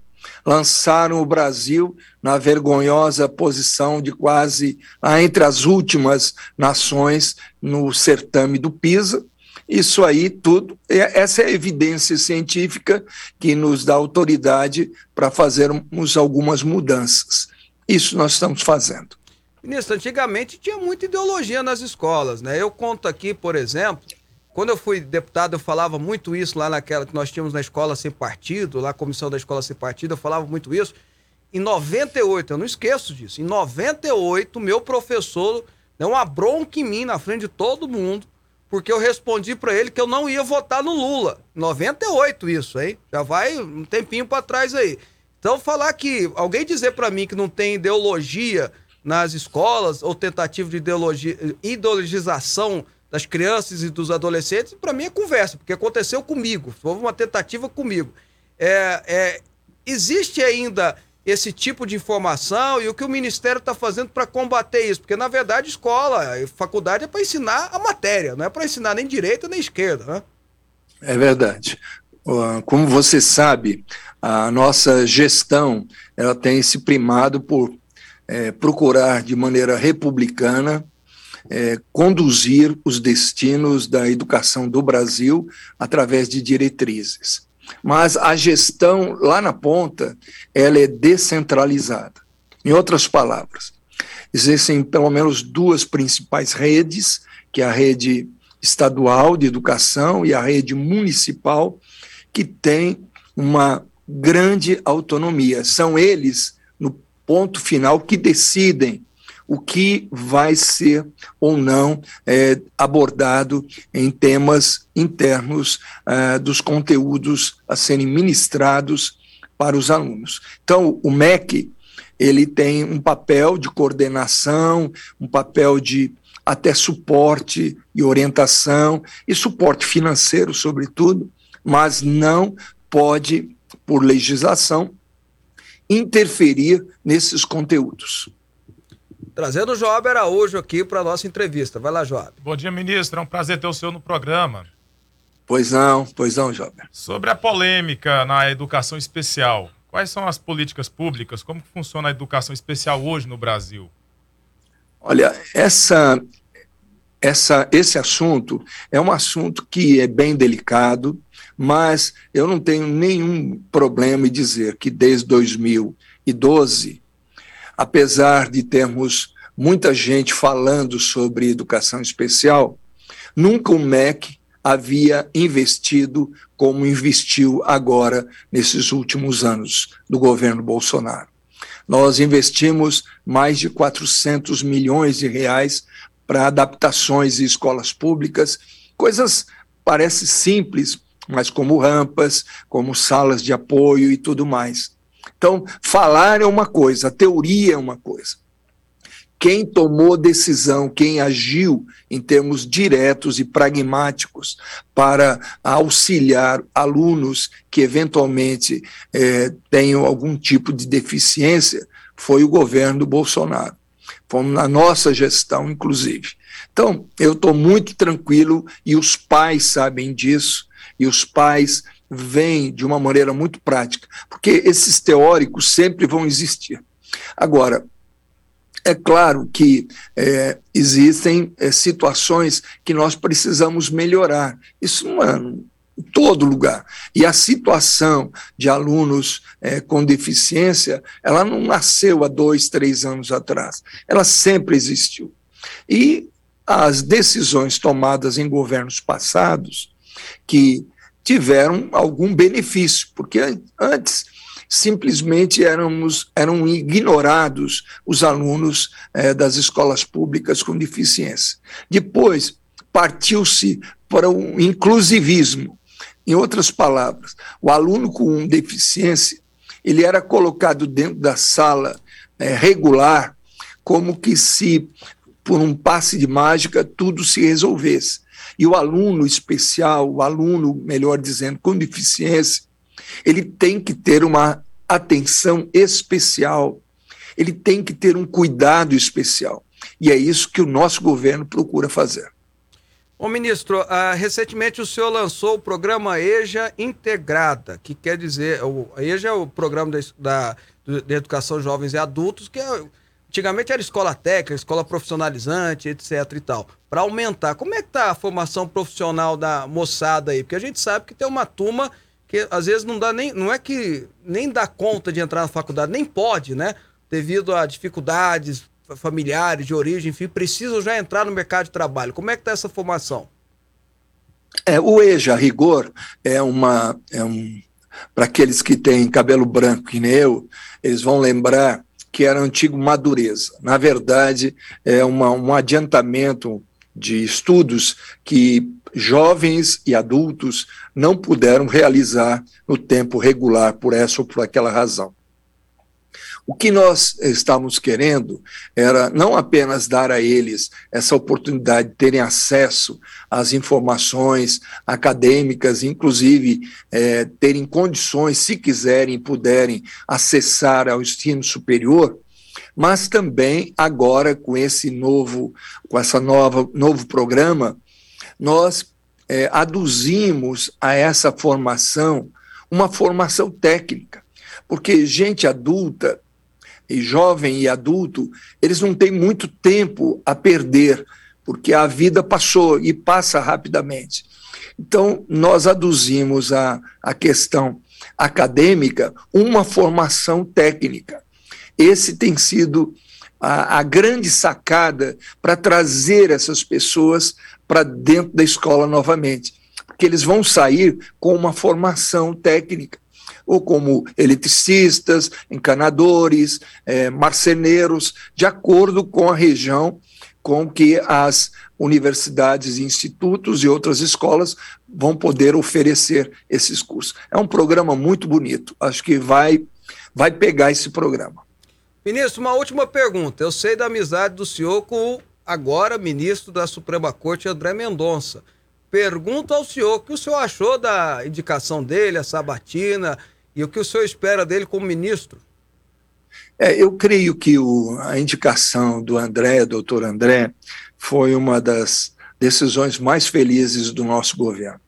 Speaker 8: lançaram o Brasil na vergonhosa posição de quase entre as últimas nações no certame do PISA, isso aí tudo, essa é a evidência científica que nos dá autoridade para fazermos algumas mudanças. Isso nós estamos fazendo.
Speaker 2: Ministro, antigamente tinha muita ideologia nas escolas, né? Eu conto aqui, por exemplo, quando eu fui deputado, eu falava muito isso lá naquela que nós tínhamos na escola sem partido, lá a comissão da escola sem partido, eu falava muito isso. Em 98, eu não esqueço disso, em 98, meu professor deu uma bronca em mim na frente de todo mundo, porque eu respondi para ele que eu não ia votar no Lula. 98 isso, hein? Já vai um tempinho para trás aí. Então falar que alguém dizer para mim que não tem ideologia nas escolas ou tentativa de ideologia, ideologização das crianças e dos adolescentes, para mim é conversa, porque aconteceu comigo, foi uma tentativa comigo. É, é, existe ainda esse tipo de informação e o que o Ministério está fazendo para combater isso? Porque, na verdade, escola, faculdade é para ensinar a matéria, não é para ensinar nem direita nem esquerda. Né?
Speaker 8: É verdade. Como você sabe, a nossa gestão ela tem se primado por é, procurar de maneira republicana é, conduzir os destinos da educação do Brasil através de diretrizes mas a gestão lá na ponta ela é descentralizada. Em outras palavras, existem pelo menos duas principais redes, que é a rede estadual de educação e a rede municipal, que tem uma grande autonomia. São eles, no ponto final, que decidem o que vai ser ou não é, abordado em temas internos é, dos conteúdos a serem ministrados para os alunos. Então, o MEC ele tem um papel de coordenação, um papel de até suporte e orientação e suporte financeiro, sobretudo, mas não pode, por legislação, interferir nesses conteúdos.
Speaker 2: Trazendo o Joab Araújo aqui para a nossa entrevista. Vai lá, Joab.
Speaker 7: Bom dia, ministro. É um prazer ter o senhor no programa.
Speaker 8: Pois não, pois não, Joab.
Speaker 7: Sobre a polêmica na educação especial, quais são as políticas públicas? Como funciona a educação especial hoje no Brasil?
Speaker 8: Olha, essa, essa, esse assunto é um assunto que é bem delicado, mas eu não tenho nenhum problema em dizer que desde 2012 apesar de termos muita gente falando sobre educação especial, nunca o MEC havia investido como investiu agora nesses últimos anos do governo Bolsonaro. Nós investimos mais de 400 milhões de reais para adaptações em escolas públicas, coisas parece simples, mas como rampas, como salas de apoio e tudo mais. Então, falar é uma coisa, a teoria é uma coisa. Quem tomou decisão, quem agiu em termos diretos e pragmáticos para auxiliar alunos que eventualmente é, tenham algum tipo de deficiência, foi o governo do Bolsonaro. Fomos na nossa gestão, inclusive. Então, eu estou muito tranquilo e os pais sabem disso, e os pais vêm de uma maneira muito prática, porque esses teóricos sempre vão existir. Agora, é claro que é, existem é, situações que nós precisamos melhorar. Isso não é em todo lugar. E a situação de alunos é, com deficiência, ela não nasceu há dois, três anos atrás. Ela sempre existiu. E as decisões tomadas em governos passados, que tiveram algum benefício, porque antes simplesmente éramos, eram ignorados os alunos eh, das escolas públicas com deficiência. Depois, partiu-se para o inclusivismo. Em outras palavras, o aluno com deficiência ele era colocado dentro da sala eh, regular como que se por um passe de mágica tudo se resolvesse. E o aluno especial, o aluno, melhor dizendo, com deficiência, ele tem que ter uma atenção especial, ele tem que ter um cuidado especial. E é isso que o nosso governo procura fazer.
Speaker 2: Ô ministro, uh, recentemente o senhor lançou o programa EJA Integrada, que quer dizer, o EJA é o programa da, da Educação Jovens e Adultos, que é, antigamente era escola técnica, escola profissionalizante, etc e tal, para aumentar. Como é que tá a formação profissional da moçada aí? Porque a gente sabe que tem uma turma que às vezes não dá nem, não é que nem dá conta de entrar na faculdade, nem pode, né? Devido a dificuldades familiares, de origem, enfim, precisam já entrar no mercado de trabalho. Como é que está essa formação?
Speaker 8: É, o EJA, rigor, é uma. É um, Para aqueles que têm cabelo branco que nem eu, eles vão lembrar que era antigo Madureza. Na verdade, é uma, um adiantamento de estudos que jovens e adultos não puderam realizar no tempo regular por essa ou por aquela razão. O que nós estávamos querendo era não apenas dar a eles essa oportunidade de terem acesso às informações acadêmicas, inclusive é, terem condições, se quiserem, puderem acessar ao ensino superior, mas também agora com esse novo, com essa nova novo programa, nós é, aduzimos a essa formação uma formação técnica, porque gente adulta e jovem e adulto, eles não têm muito tempo a perder, porque a vida passou e passa rapidamente. Então, nós aduzimos a, a questão acadêmica uma formação técnica. Esse tem sido a, a grande sacada para trazer essas pessoas para dentro da escola novamente, porque eles vão sair com uma formação técnica, ou como eletricistas, encanadores, é, marceneiros, de acordo com a região com que as universidades, institutos e outras escolas vão poder oferecer esses cursos. É um programa muito bonito, acho que vai, vai pegar esse programa.
Speaker 2: Ministro, uma última pergunta. Eu sei da amizade do senhor com o agora ministro da Suprema Corte, André Mendonça. Pergunto ao senhor o que o senhor achou da indicação dele, a sabatina, e o que o senhor espera dele como ministro.
Speaker 8: É, eu creio que o, a indicação do André, doutor André, foi uma das decisões mais felizes do nosso governo.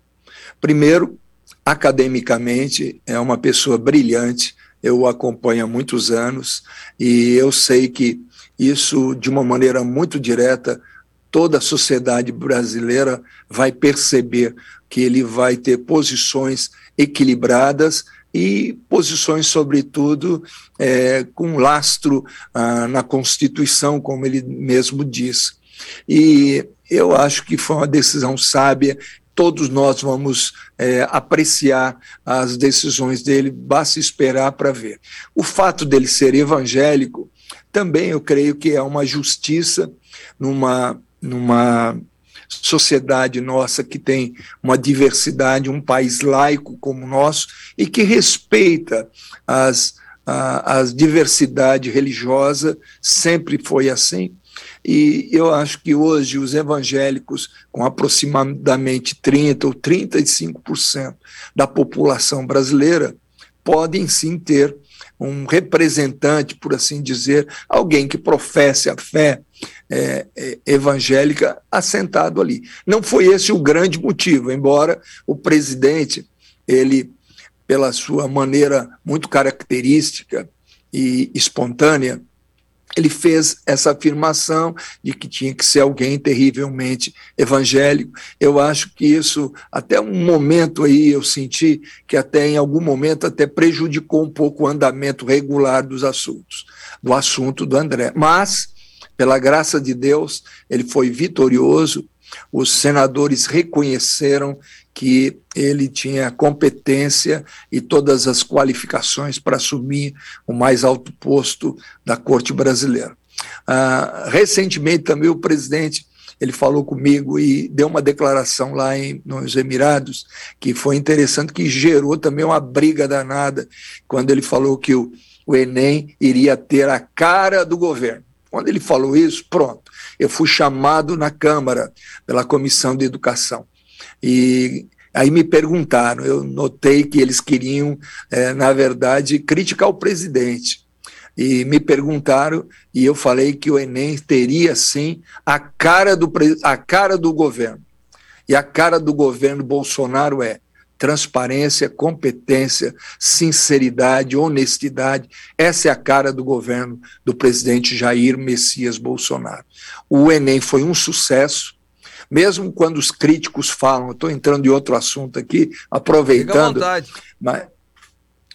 Speaker 8: Primeiro, academicamente, é uma pessoa brilhante, eu o acompanho há muitos anos e eu sei que isso, de uma maneira muito direta, toda a sociedade brasileira vai perceber que ele vai ter posições equilibradas e posições, sobretudo, é, com lastro ah, na Constituição, como ele mesmo diz. E eu acho que foi uma decisão sábia todos nós vamos é, apreciar as decisões dele, basta esperar para ver. O fato dele ser evangélico também eu creio que é uma justiça numa, numa sociedade nossa que tem uma diversidade, um país laico como o nosso e que respeita as, a, as diversidade religiosa, sempre foi assim. E eu acho que hoje os evangélicos, com aproximadamente 30% ou 35% da população brasileira, podem sim ter um representante, por assim dizer, alguém que professe a fé é, é, evangélica assentado ali. Não foi esse o grande motivo, embora o presidente ele, pela sua maneira muito característica e espontânea, ele fez essa afirmação de que tinha que ser alguém terrivelmente evangélico. Eu acho que isso, até um momento aí, eu senti que até em algum momento até prejudicou um pouco o andamento regular dos assuntos, do assunto do André. Mas, pela graça de Deus, ele foi vitorioso, os senadores reconheceram que ele tinha competência e todas as qualificações para assumir o mais alto posto da corte brasileira. Ah, recentemente também o presidente ele falou comigo e deu uma declaração lá em, nos Emirados que foi interessante, que gerou também uma briga danada quando ele falou que o, o Enem iria ter a cara do governo. Quando ele falou isso, pronto, eu fui chamado na Câmara pela Comissão de Educação. E aí me perguntaram, eu notei que eles queriam, é, na verdade, criticar o presidente. E me perguntaram, e eu falei que o Enem teria, sim, a cara do, a cara do governo. E a cara do governo Bolsonaro é transparência, competência, sinceridade, honestidade. Essa é a cara do governo do presidente Jair Messias Bolsonaro. O Enem foi um sucesso, mesmo quando os críticos falam, estou entrando em outro assunto aqui, aproveitando. Mas,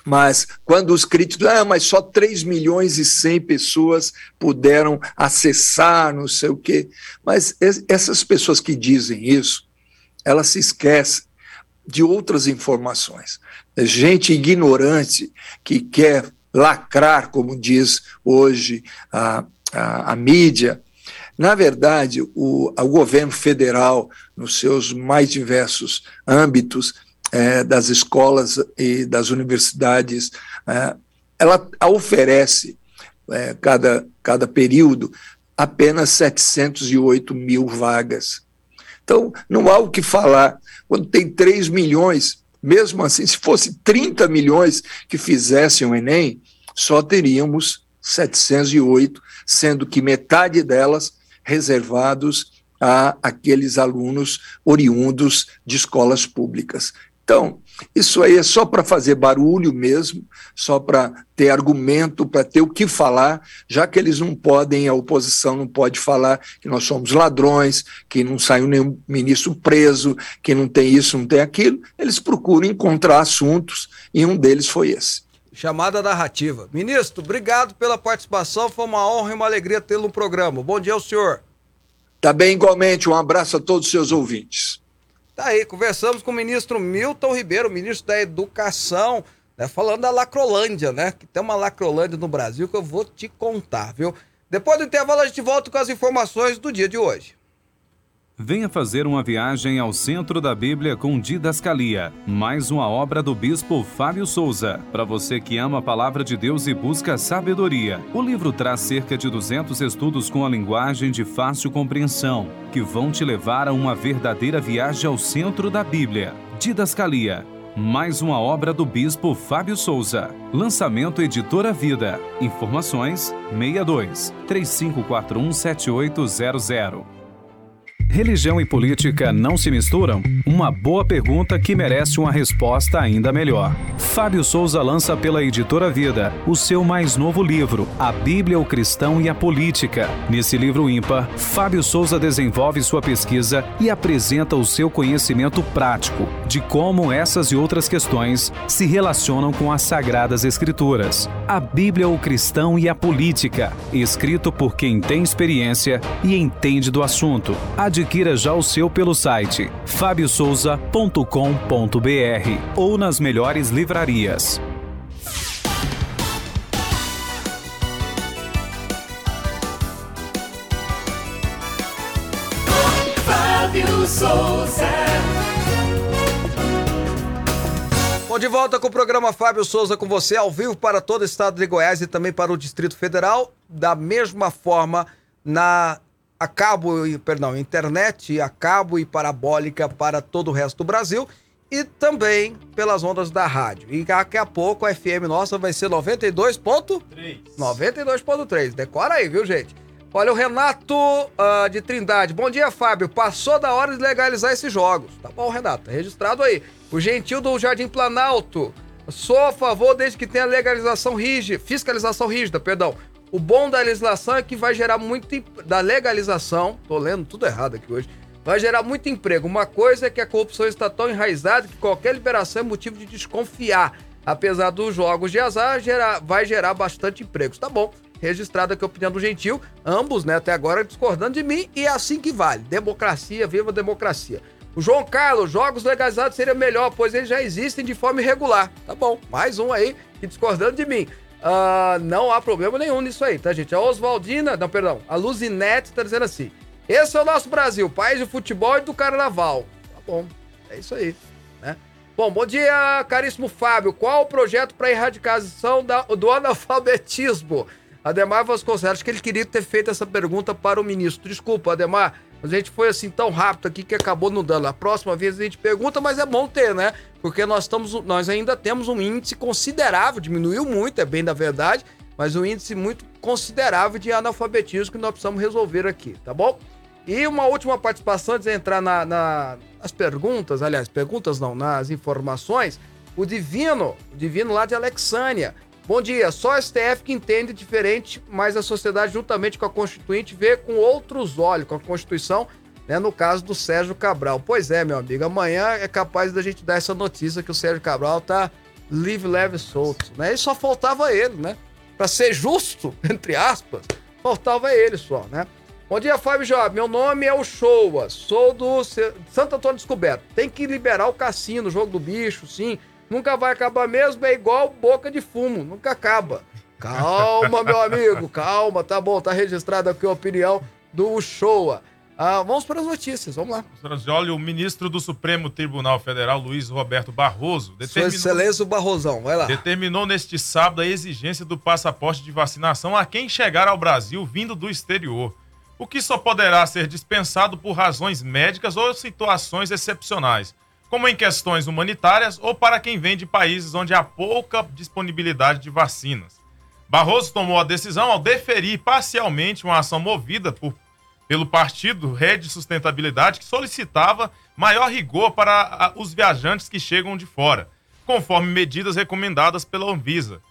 Speaker 8: mas quando os críticos, ah, mas só 3 milhões e 100 pessoas puderam acessar, não sei o quê. Mas essas pessoas que dizem isso, elas se esquecem de outras informações. Gente ignorante que quer lacrar, como diz hoje a, a, a mídia, na verdade, o, o governo federal, nos seus mais diversos âmbitos, é, das escolas e das universidades, é, ela oferece, é, cada, cada período, apenas 708 mil vagas. Então, não há o que falar. Quando tem 3 milhões, mesmo assim, se fosse 30 milhões que fizessem o Enem, só teríamos 708, sendo que metade delas reservados a aqueles alunos oriundos de escolas públicas. Então, isso aí é só para fazer barulho mesmo, só para ter argumento, para ter o que falar, já que eles não podem, a oposição não pode falar que nós somos ladrões, que não saiu nenhum ministro preso, que não tem isso, não tem aquilo, eles procuram encontrar assuntos e um deles foi esse.
Speaker 2: Chamada narrativa. Ministro, obrigado pela participação, foi uma honra e uma alegria tê-lo no programa. Bom dia ao senhor.
Speaker 8: Tá bem, igualmente, um abraço a todos os seus ouvintes.
Speaker 2: Tá aí, conversamos com o ministro Milton Ribeiro, ministro da Educação, né, falando da Lacrolândia, né? Que tem uma Lacrolândia no Brasil que eu vou te contar, viu? Depois do intervalo, a gente volta com as informações do dia de hoje.
Speaker 6: Venha fazer uma viagem ao centro da Bíblia com Didascalia, mais uma obra do bispo Fábio Souza. Para você que ama a palavra de Deus e busca sabedoria, o livro traz cerca de 200 estudos com a linguagem de fácil compreensão, que vão te levar a uma verdadeira viagem ao centro da Bíblia. Didascalia, mais uma obra do bispo Fábio Souza. Lançamento Editora Vida. Informações 62 3541 7800. Religião e política não se misturam? Uma boa pergunta que merece uma resposta ainda melhor. Fábio Souza lança pela editora Vida o seu mais novo livro, A Bíblia, o Cristão e a Política. Nesse livro ímpar, Fábio Souza desenvolve sua pesquisa e apresenta o seu conhecimento prático de como essas e outras questões se relacionam com as Sagradas Escrituras. A Bíblia, o Cristão e a Política, escrito por quem tem experiência e entende do assunto. Adquira já o seu pelo site fabiosouza.com.br ou nas melhores livrarias.
Speaker 4: Fábio Souza.
Speaker 2: Bom, de volta com o programa Fábio Souza com você, ao vivo para todo o estado de Goiás e também para o Distrito Federal. Da mesma forma, na a cabo, perdão, internet a cabo e parabólica para todo o resto do Brasil e também pelas ondas da rádio. E daqui a pouco a FM nossa vai ser 92.3. 92.3. Decora aí, viu, gente? Olha, o Renato uh, de Trindade. Bom dia, Fábio. Passou da hora de legalizar esses jogos. Tá bom, Renato. Registrado aí. O Gentil do Jardim Planalto. Sou a favor desde que tenha legalização rígida, fiscalização rígida, perdão. O bom da legislação é que vai gerar muito da legalização, tô lendo tudo errado aqui hoje, vai gerar muito emprego. Uma coisa é que a corrupção está tão enraizada que qualquer liberação é motivo de desconfiar. Apesar dos jogos de azar, vai gerar bastante empregos. Tá bom, registrado aqui a opinião do Gentil, ambos, né, até agora discordando de mim, e é assim que vale. Democracia, viva a democracia. O João Carlos, jogos legalizados seria melhor, pois eles já existem de forma irregular. Tá bom, mais um aí discordando de mim. Uh, não há problema nenhum nisso aí, tá, gente? A Oswaldina, não, perdão, a Luzinete tá dizendo assim: esse é o nosso Brasil, país do futebol e do carnaval. Tá bom, é isso aí, né? Bom, bom dia, caríssimo Fábio. Qual o projeto para erradicação da, do analfabetismo? Ademar Vasconcelos, acho que ele queria ter feito essa pergunta para o ministro. Desculpa, Ademar, mas a gente foi assim tão rápido aqui que acabou não dando. A próxima vez a gente pergunta, mas é bom ter, né? Porque nós, estamos, nós ainda temos um índice considerável, diminuiu muito, é bem da verdade, mas um índice muito considerável de analfabetismo que nós precisamos resolver aqui, tá bom? E uma última participação antes de entrar na, na, nas perguntas, aliás, perguntas não, nas informações, o Divino, o Divino lá de Alexânia. Bom dia, só a STF que entende diferente, mas a sociedade, juntamente com a Constituinte, vê com outros olhos, com a Constituição, né, no caso do Sérgio Cabral. Pois é, meu amigo, amanhã é capaz da gente dar essa notícia que o Sérgio Cabral tá livre, leve, solto, né? E só faltava ele, né? Para ser justo, entre aspas, faltava ele só, né? Bom dia, Fábio Job. Meu nome é o Showa. Sou do Santo Antônio Descoberto. Tem que liberar o cassino, o jogo do bicho, sim. Nunca vai acabar mesmo, é igual boca de fumo, nunca acaba. Calma, meu amigo, calma, tá bom, tá registrado aqui a opinião do Showa. Ah, vamos para as notícias, vamos lá.
Speaker 7: Olha, o ministro do Supremo Tribunal Federal, Luiz Roberto Barroso,
Speaker 2: determinou, Sua Excelência o Barrosão, vai lá.
Speaker 7: Determinou neste sábado a exigência do passaporte de vacinação a quem chegar ao Brasil vindo do exterior, o que só poderá ser dispensado por razões médicas ou situações excepcionais como em questões humanitárias ou para quem vem de países onde há pouca disponibilidade de vacinas. Barroso tomou a decisão ao deferir parcialmente uma ação movida por, pelo partido Rede Sustentabilidade que solicitava maior rigor para os viajantes que chegam de fora, conforme medidas recomendadas pela Anvisa.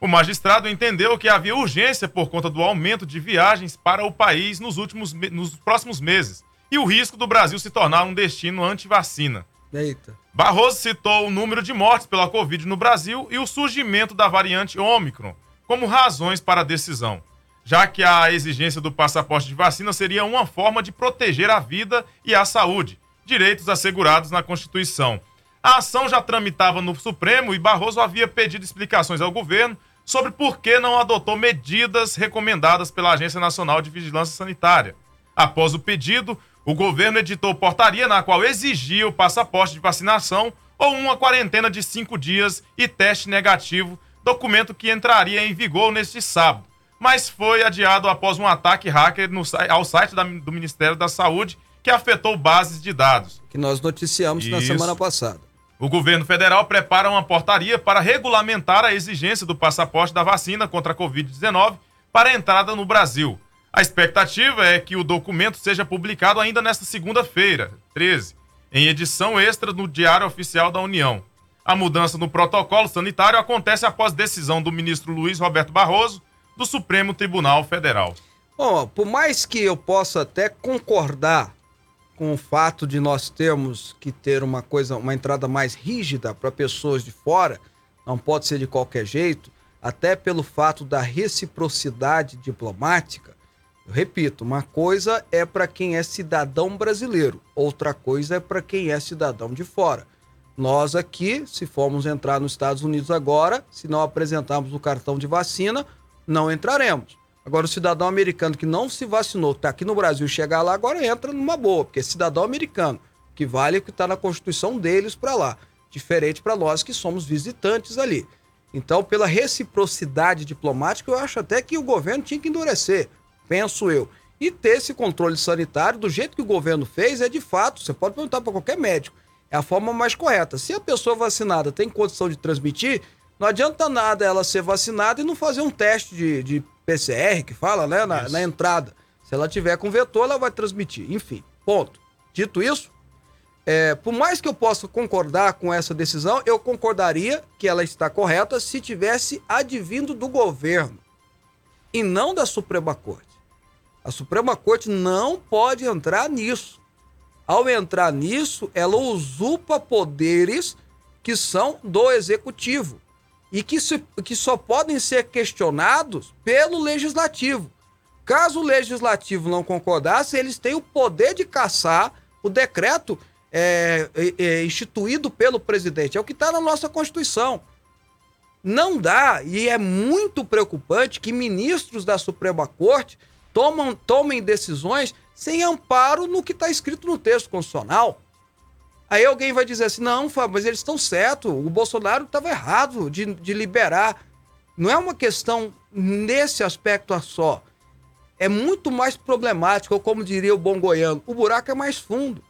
Speaker 7: O magistrado entendeu que havia urgência por conta do aumento de viagens para o país nos últimos nos próximos meses e o risco do Brasil se tornar um destino anti-vacina. Eita. Barroso citou o número de mortes pela Covid no Brasil e o surgimento da variante Ômicron como razões para a decisão, já que a exigência do passaporte de vacina seria uma forma de proteger a vida e a saúde, direitos assegurados na Constituição. A ação já tramitava no Supremo e Barroso havia pedido explicações ao governo sobre por que não adotou medidas recomendadas pela Agência Nacional de Vigilância Sanitária. Após o pedido, o governo editou portaria na qual exigia o passaporte de vacinação ou uma quarentena de cinco dias e teste negativo, documento que entraria em vigor neste sábado, mas foi adiado após um ataque hacker no, ao site da, do Ministério da Saúde que afetou bases de dados.
Speaker 2: Que nós noticiamos Isso. na semana passada.
Speaker 7: O governo federal prepara uma portaria para regulamentar a exigência do passaporte da vacina contra a Covid-19 para entrada no Brasil. A expectativa é que o documento seja publicado ainda nesta segunda-feira, 13, em edição extra no Diário Oficial da União. A mudança no protocolo sanitário acontece após decisão do ministro Luiz Roberto Barroso do Supremo Tribunal Federal.
Speaker 2: Bom, por mais que eu possa até concordar com o fato de nós termos que ter uma coisa, uma entrada mais rígida para pessoas de fora, não pode ser de qualquer jeito, até pelo fato da reciprocidade diplomática, eu repito, uma coisa é para quem é cidadão brasileiro, outra coisa é para quem é cidadão de fora. Nós aqui, se formos entrar nos Estados Unidos agora, se não apresentarmos o cartão de vacina, não entraremos. Agora, o cidadão americano que não se vacinou, está aqui no Brasil, chegar lá, agora entra numa boa, porque é cidadão americano, que vale o que está na Constituição deles para lá. Diferente para nós que somos visitantes ali. Então, pela reciprocidade diplomática, eu acho até que o governo tinha que endurecer penso eu. E ter esse controle sanitário, do jeito que o governo fez, é de fato, você pode perguntar para qualquer médico, é a forma mais correta. Se a pessoa vacinada tem condição de transmitir, Não adianta nada ela ser vacinada e não fazer um teste de, de PCR, que fala, né, na, na entrada. Se ela tiver com vetor, ela vai transmitir. Enfim, ponto. Dito isso, é, por mais que eu possa concordar com essa decisão, eu concordaria que ela está correta se tivesse advindo do governo e não da Suprema Corte. A Suprema Corte não pode entrar nisso. Ao entrar nisso, ela usurpa poderes que são do executivo e que, se, que só podem ser questionados pelo legislativo. Caso o legislativo não concordasse, eles têm o poder de caçar o decreto é, é, é instituído pelo presidente. É o que está na nossa Constituição. Não dá, e é muito preocupante que ministros da Suprema Corte tomam, tomem decisões sem amparo no que está escrito no texto constitucional. Aí alguém vai dizer assim: não, Fábio, mas eles estão certos, o Bolsonaro estava errado de, de liberar. Não é uma questão nesse aspecto só. É muito mais problemático, ou como diria o bom goiano, o buraco é mais fundo.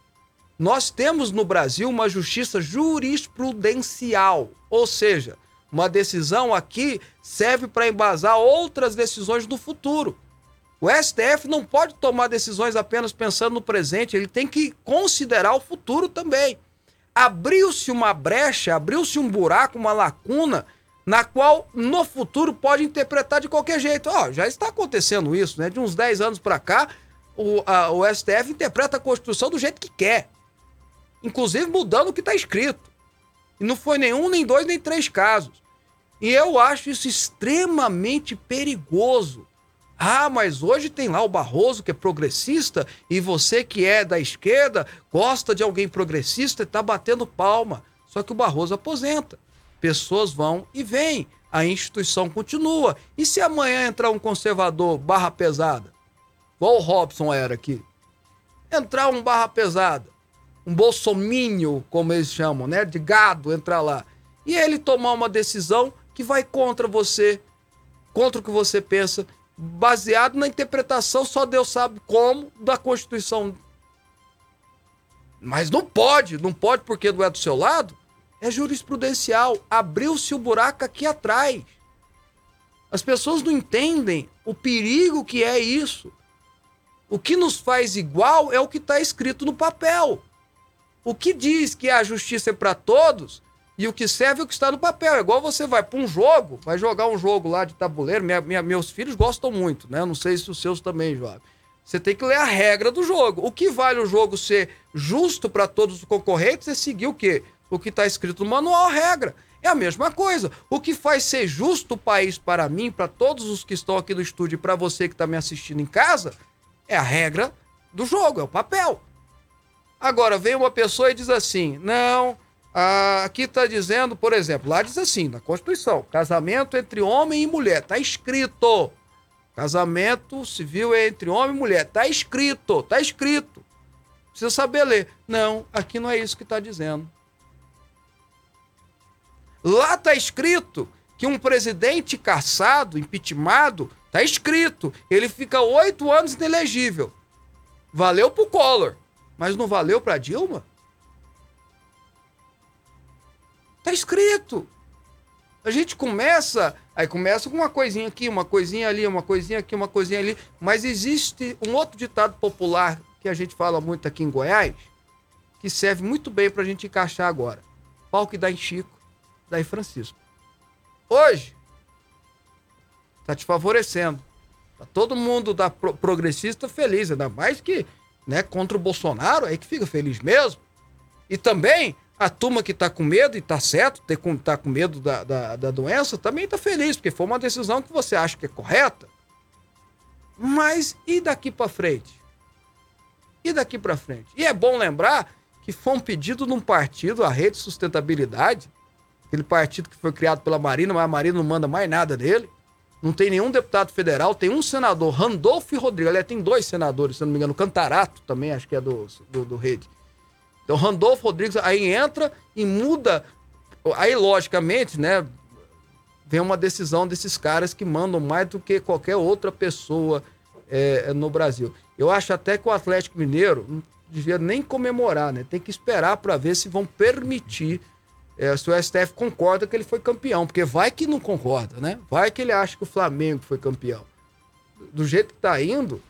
Speaker 2: Nós temos no Brasil uma justiça jurisprudencial, ou seja, uma decisão aqui serve para embasar outras decisões no futuro. O STF não pode tomar decisões apenas pensando no presente, ele tem que considerar o futuro também. Abriu-se uma brecha, abriu-se um buraco, uma lacuna, na qual no futuro pode interpretar de qualquer jeito. Ó, já está acontecendo isso, né? De uns 10 anos para cá, o, a, o STF interpreta a Constituição do jeito que quer inclusive mudando o que está escrito. E não foi nenhum, nem dois, nem três casos. E eu acho isso extremamente perigoso. Ah, mas hoje tem lá o Barroso que é progressista e você que é da esquerda gosta de alguém progressista e está batendo palma. Só que o Barroso aposenta. Pessoas vão e vêm. A instituição continua. E se amanhã entrar um conservador barra pesada? Igual o Robson era aqui. Entrar um barra pesada um bolsomínio, como eles chamam, né? De gado entrar lá. E ele tomar uma decisão que vai contra você, contra o que você pensa, baseado na interpretação, só Deus sabe como, da Constituição. Mas não pode, não pode porque não é do seu lado. É jurisprudencial. Abriu-se o buraco aqui atrás. As pessoas não entendem o perigo que é isso. O que nos faz igual é o que está escrito no papel. O que diz que a justiça é para todos e o que serve é o que está no papel. É igual você vai para um jogo, vai jogar um jogo lá de tabuleiro. Minha, minha, meus filhos gostam muito, né? Não sei se os seus também, Joab. Você tem que ler a regra do jogo. O que vale o jogo ser justo para todos os concorrentes é seguir o quê? O que está escrito no manual, a regra. É a mesma coisa. O que faz ser justo o país para mim, para todos os que estão aqui no estúdio e para você que está me assistindo em casa, é a regra do jogo, é o papel. Agora, vem uma pessoa e diz assim: não, aqui está dizendo, por exemplo, lá diz assim, na Constituição: casamento entre homem e mulher. Está escrito. Casamento civil é entre homem e mulher. Está escrito, está escrito. Precisa saber ler. Não, aqui não é isso que está dizendo. Lá está escrito que um presidente caçado, impeachmentado, está escrito, ele fica oito anos inelegível. Valeu pro Collor. Mas não valeu para Dilma? Tá escrito. A gente começa, aí começa com uma coisinha aqui, uma coisinha ali, uma coisinha aqui, uma coisinha ali, mas existe um outro ditado popular que a gente fala muito aqui em Goiás, que serve muito bem para a gente encaixar agora. Pau que dá em Chico, dá em Francisco. Hoje, tá te favorecendo. Tá todo mundo da progressista feliz, ainda mais que né, contra o Bolsonaro, aí que fica feliz mesmo. E também a turma que está com medo, e está certo, ter com, tá com medo da, da, da doença, também está feliz, porque foi uma decisão que você acha que é correta. Mas e daqui para frente? E daqui para frente? E é bom lembrar que foi um pedido de um partido, a Rede Sustentabilidade, aquele partido que foi criado pela Marina, mas a Marina não manda mais nada dele. Não tem nenhum deputado federal, tem um senador, Randolfo Rodrigues. Aliás, tem dois senadores, se não me engano, Cantarato também, acho que é do, do, do Rede. Então, Randolfo Rodrigues aí entra e muda. Aí, logicamente, né, vem uma decisão desses caras que mandam mais do que qualquer outra pessoa é, no Brasil. Eu acho até que o Atlético Mineiro não devia nem comemorar, né? Tem que esperar para ver se vão permitir é, se o STF concorda que ele foi campeão, porque vai que não concorda, né? Vai que ele acha que o Flamengo foi campeão. Do jeito que tá indo,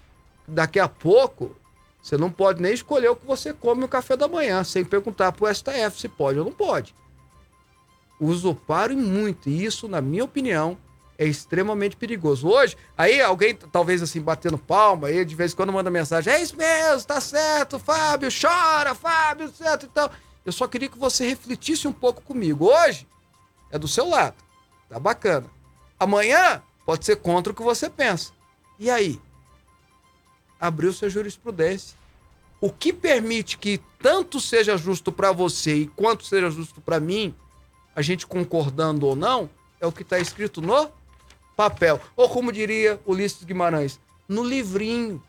Speaker 2: daqui a pouco, você não pode nem escolher o que você come no café da manhã, sem perguntar pro STF se pode ou não pode. Usurparam muito, e isso, na minha opinião, é extremamente perigoso. Hoje, aí alguém, talvez assim, batendo palma, aí de vez em quando manda mensagem: é isso mesmo, tá certo, Fábio, chora, Fábio, certo e tal. Eu só queria que você refletisse um pouco comigo. Hoje é do seu lado, tá bacana. Amanhã pode ser contra o que você pensa. E aí? Abriu sua jurisprudência. O que permite que tanto seja justo para você e quanto seja justo para mim, a gente concordando ou não, é o que está escrito no papel. Ou como diria Ulisses Guimarães, no livrinho.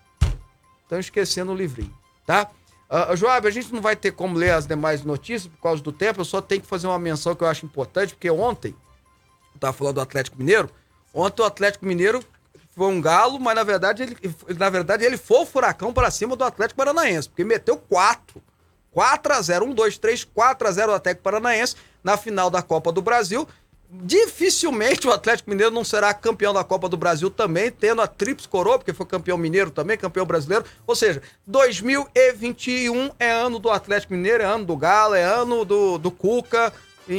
Speaker 2: Estão esquecendo o livrinho, tá? Uh, Joab, a gente não vai ter como ler as demais notícias por causa do tempo, eu só tenho que fazer uma menção que eu acho importante, porque ontem, eu tava falando do Atlético Mineiro, ontem o Atlético Mineiro foi um galo, mas na verdade ele, na verdade, ele foi o furacão para cima do Atlético Paranaense, porque meteu 4. 4 a 0 1, 2, 3, 4 a 0 o Atlético Paranaense na final da Copa do Brasil dificilmente o Atlético Mineiro não será campeão da Copa do Brasil também, tendo a Trips Coroa, porque foi campeão mineiro também, campeão brasileiro. Ou seja, 2021 é ano do Atlético Mineiro, é ano do Galo, é ano do, do Cuca.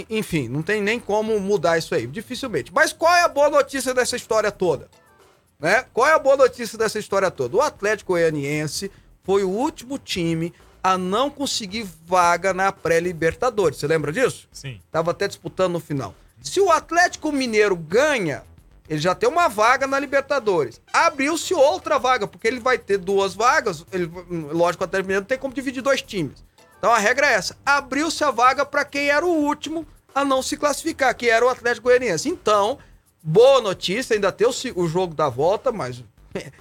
Speaker 2: Enfim, não tem nem como mudar isso aí, dificilmente. Mas qual é a boa notícia dessa história toda? Né? Qual é a boa notícia dessa história toda? O Atlético Goianiense foi o último time a não conseguir vaga na pré-Libertadores. Você lembra disso?
Speaker 7: Sim.
Speaker 2: Tava até disputando no final. Se o Atlético Mineiro ganha, ele já tem uma vaga na Libertadores. Abriu-se outra vaga, porque ele vai ter duas vagas. Ele, lógico, o Atlético Mineiro não tem como dividir dois times. Então a regra é essa: abriu-se a vaga para quem era o último a não se classificar, que era o Atlético Goianiense. Então, boa notícia, ainda tem o, o jogo da volta, mas.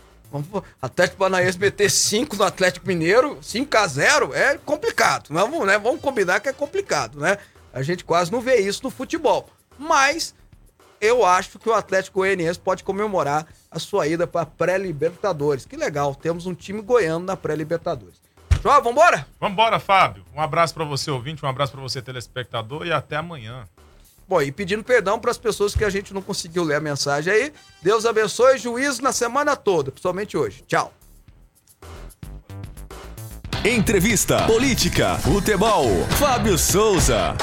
Speaker 2: Atlético Paranaense meter 5 no Atlético Mineiro, 5 a 0 é complicado. Vamos, né? Vamos combinar que é complicado, né? A gente quase não vê isso no futebol. Mas eu acho que o Atlético Goianiense pode comemorar a sua ida para pré-Libertadores. Que legal, temos um time goiano na pré-Libertadores. João, vambora?
Speaker 7: Vambora, Fábio. Um abraço para você, ouvinte, um abraço para você, telespectador, e até amanhã.
Speaker 2: Bom, e pedindo perdão para as pessoas que a gente não conseguiu ler a mensagem aí. Deus abençoe, juízo na semana toda, principalmente hoje. Tchau.
Speaker 3: Entrevista, política, futebol. Fábio Souza.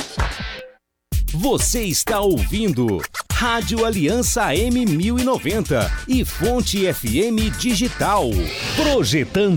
Speaker 1: Você está ouvindo Rádio Aliança M1090 e Fonte FM Digital. Projetando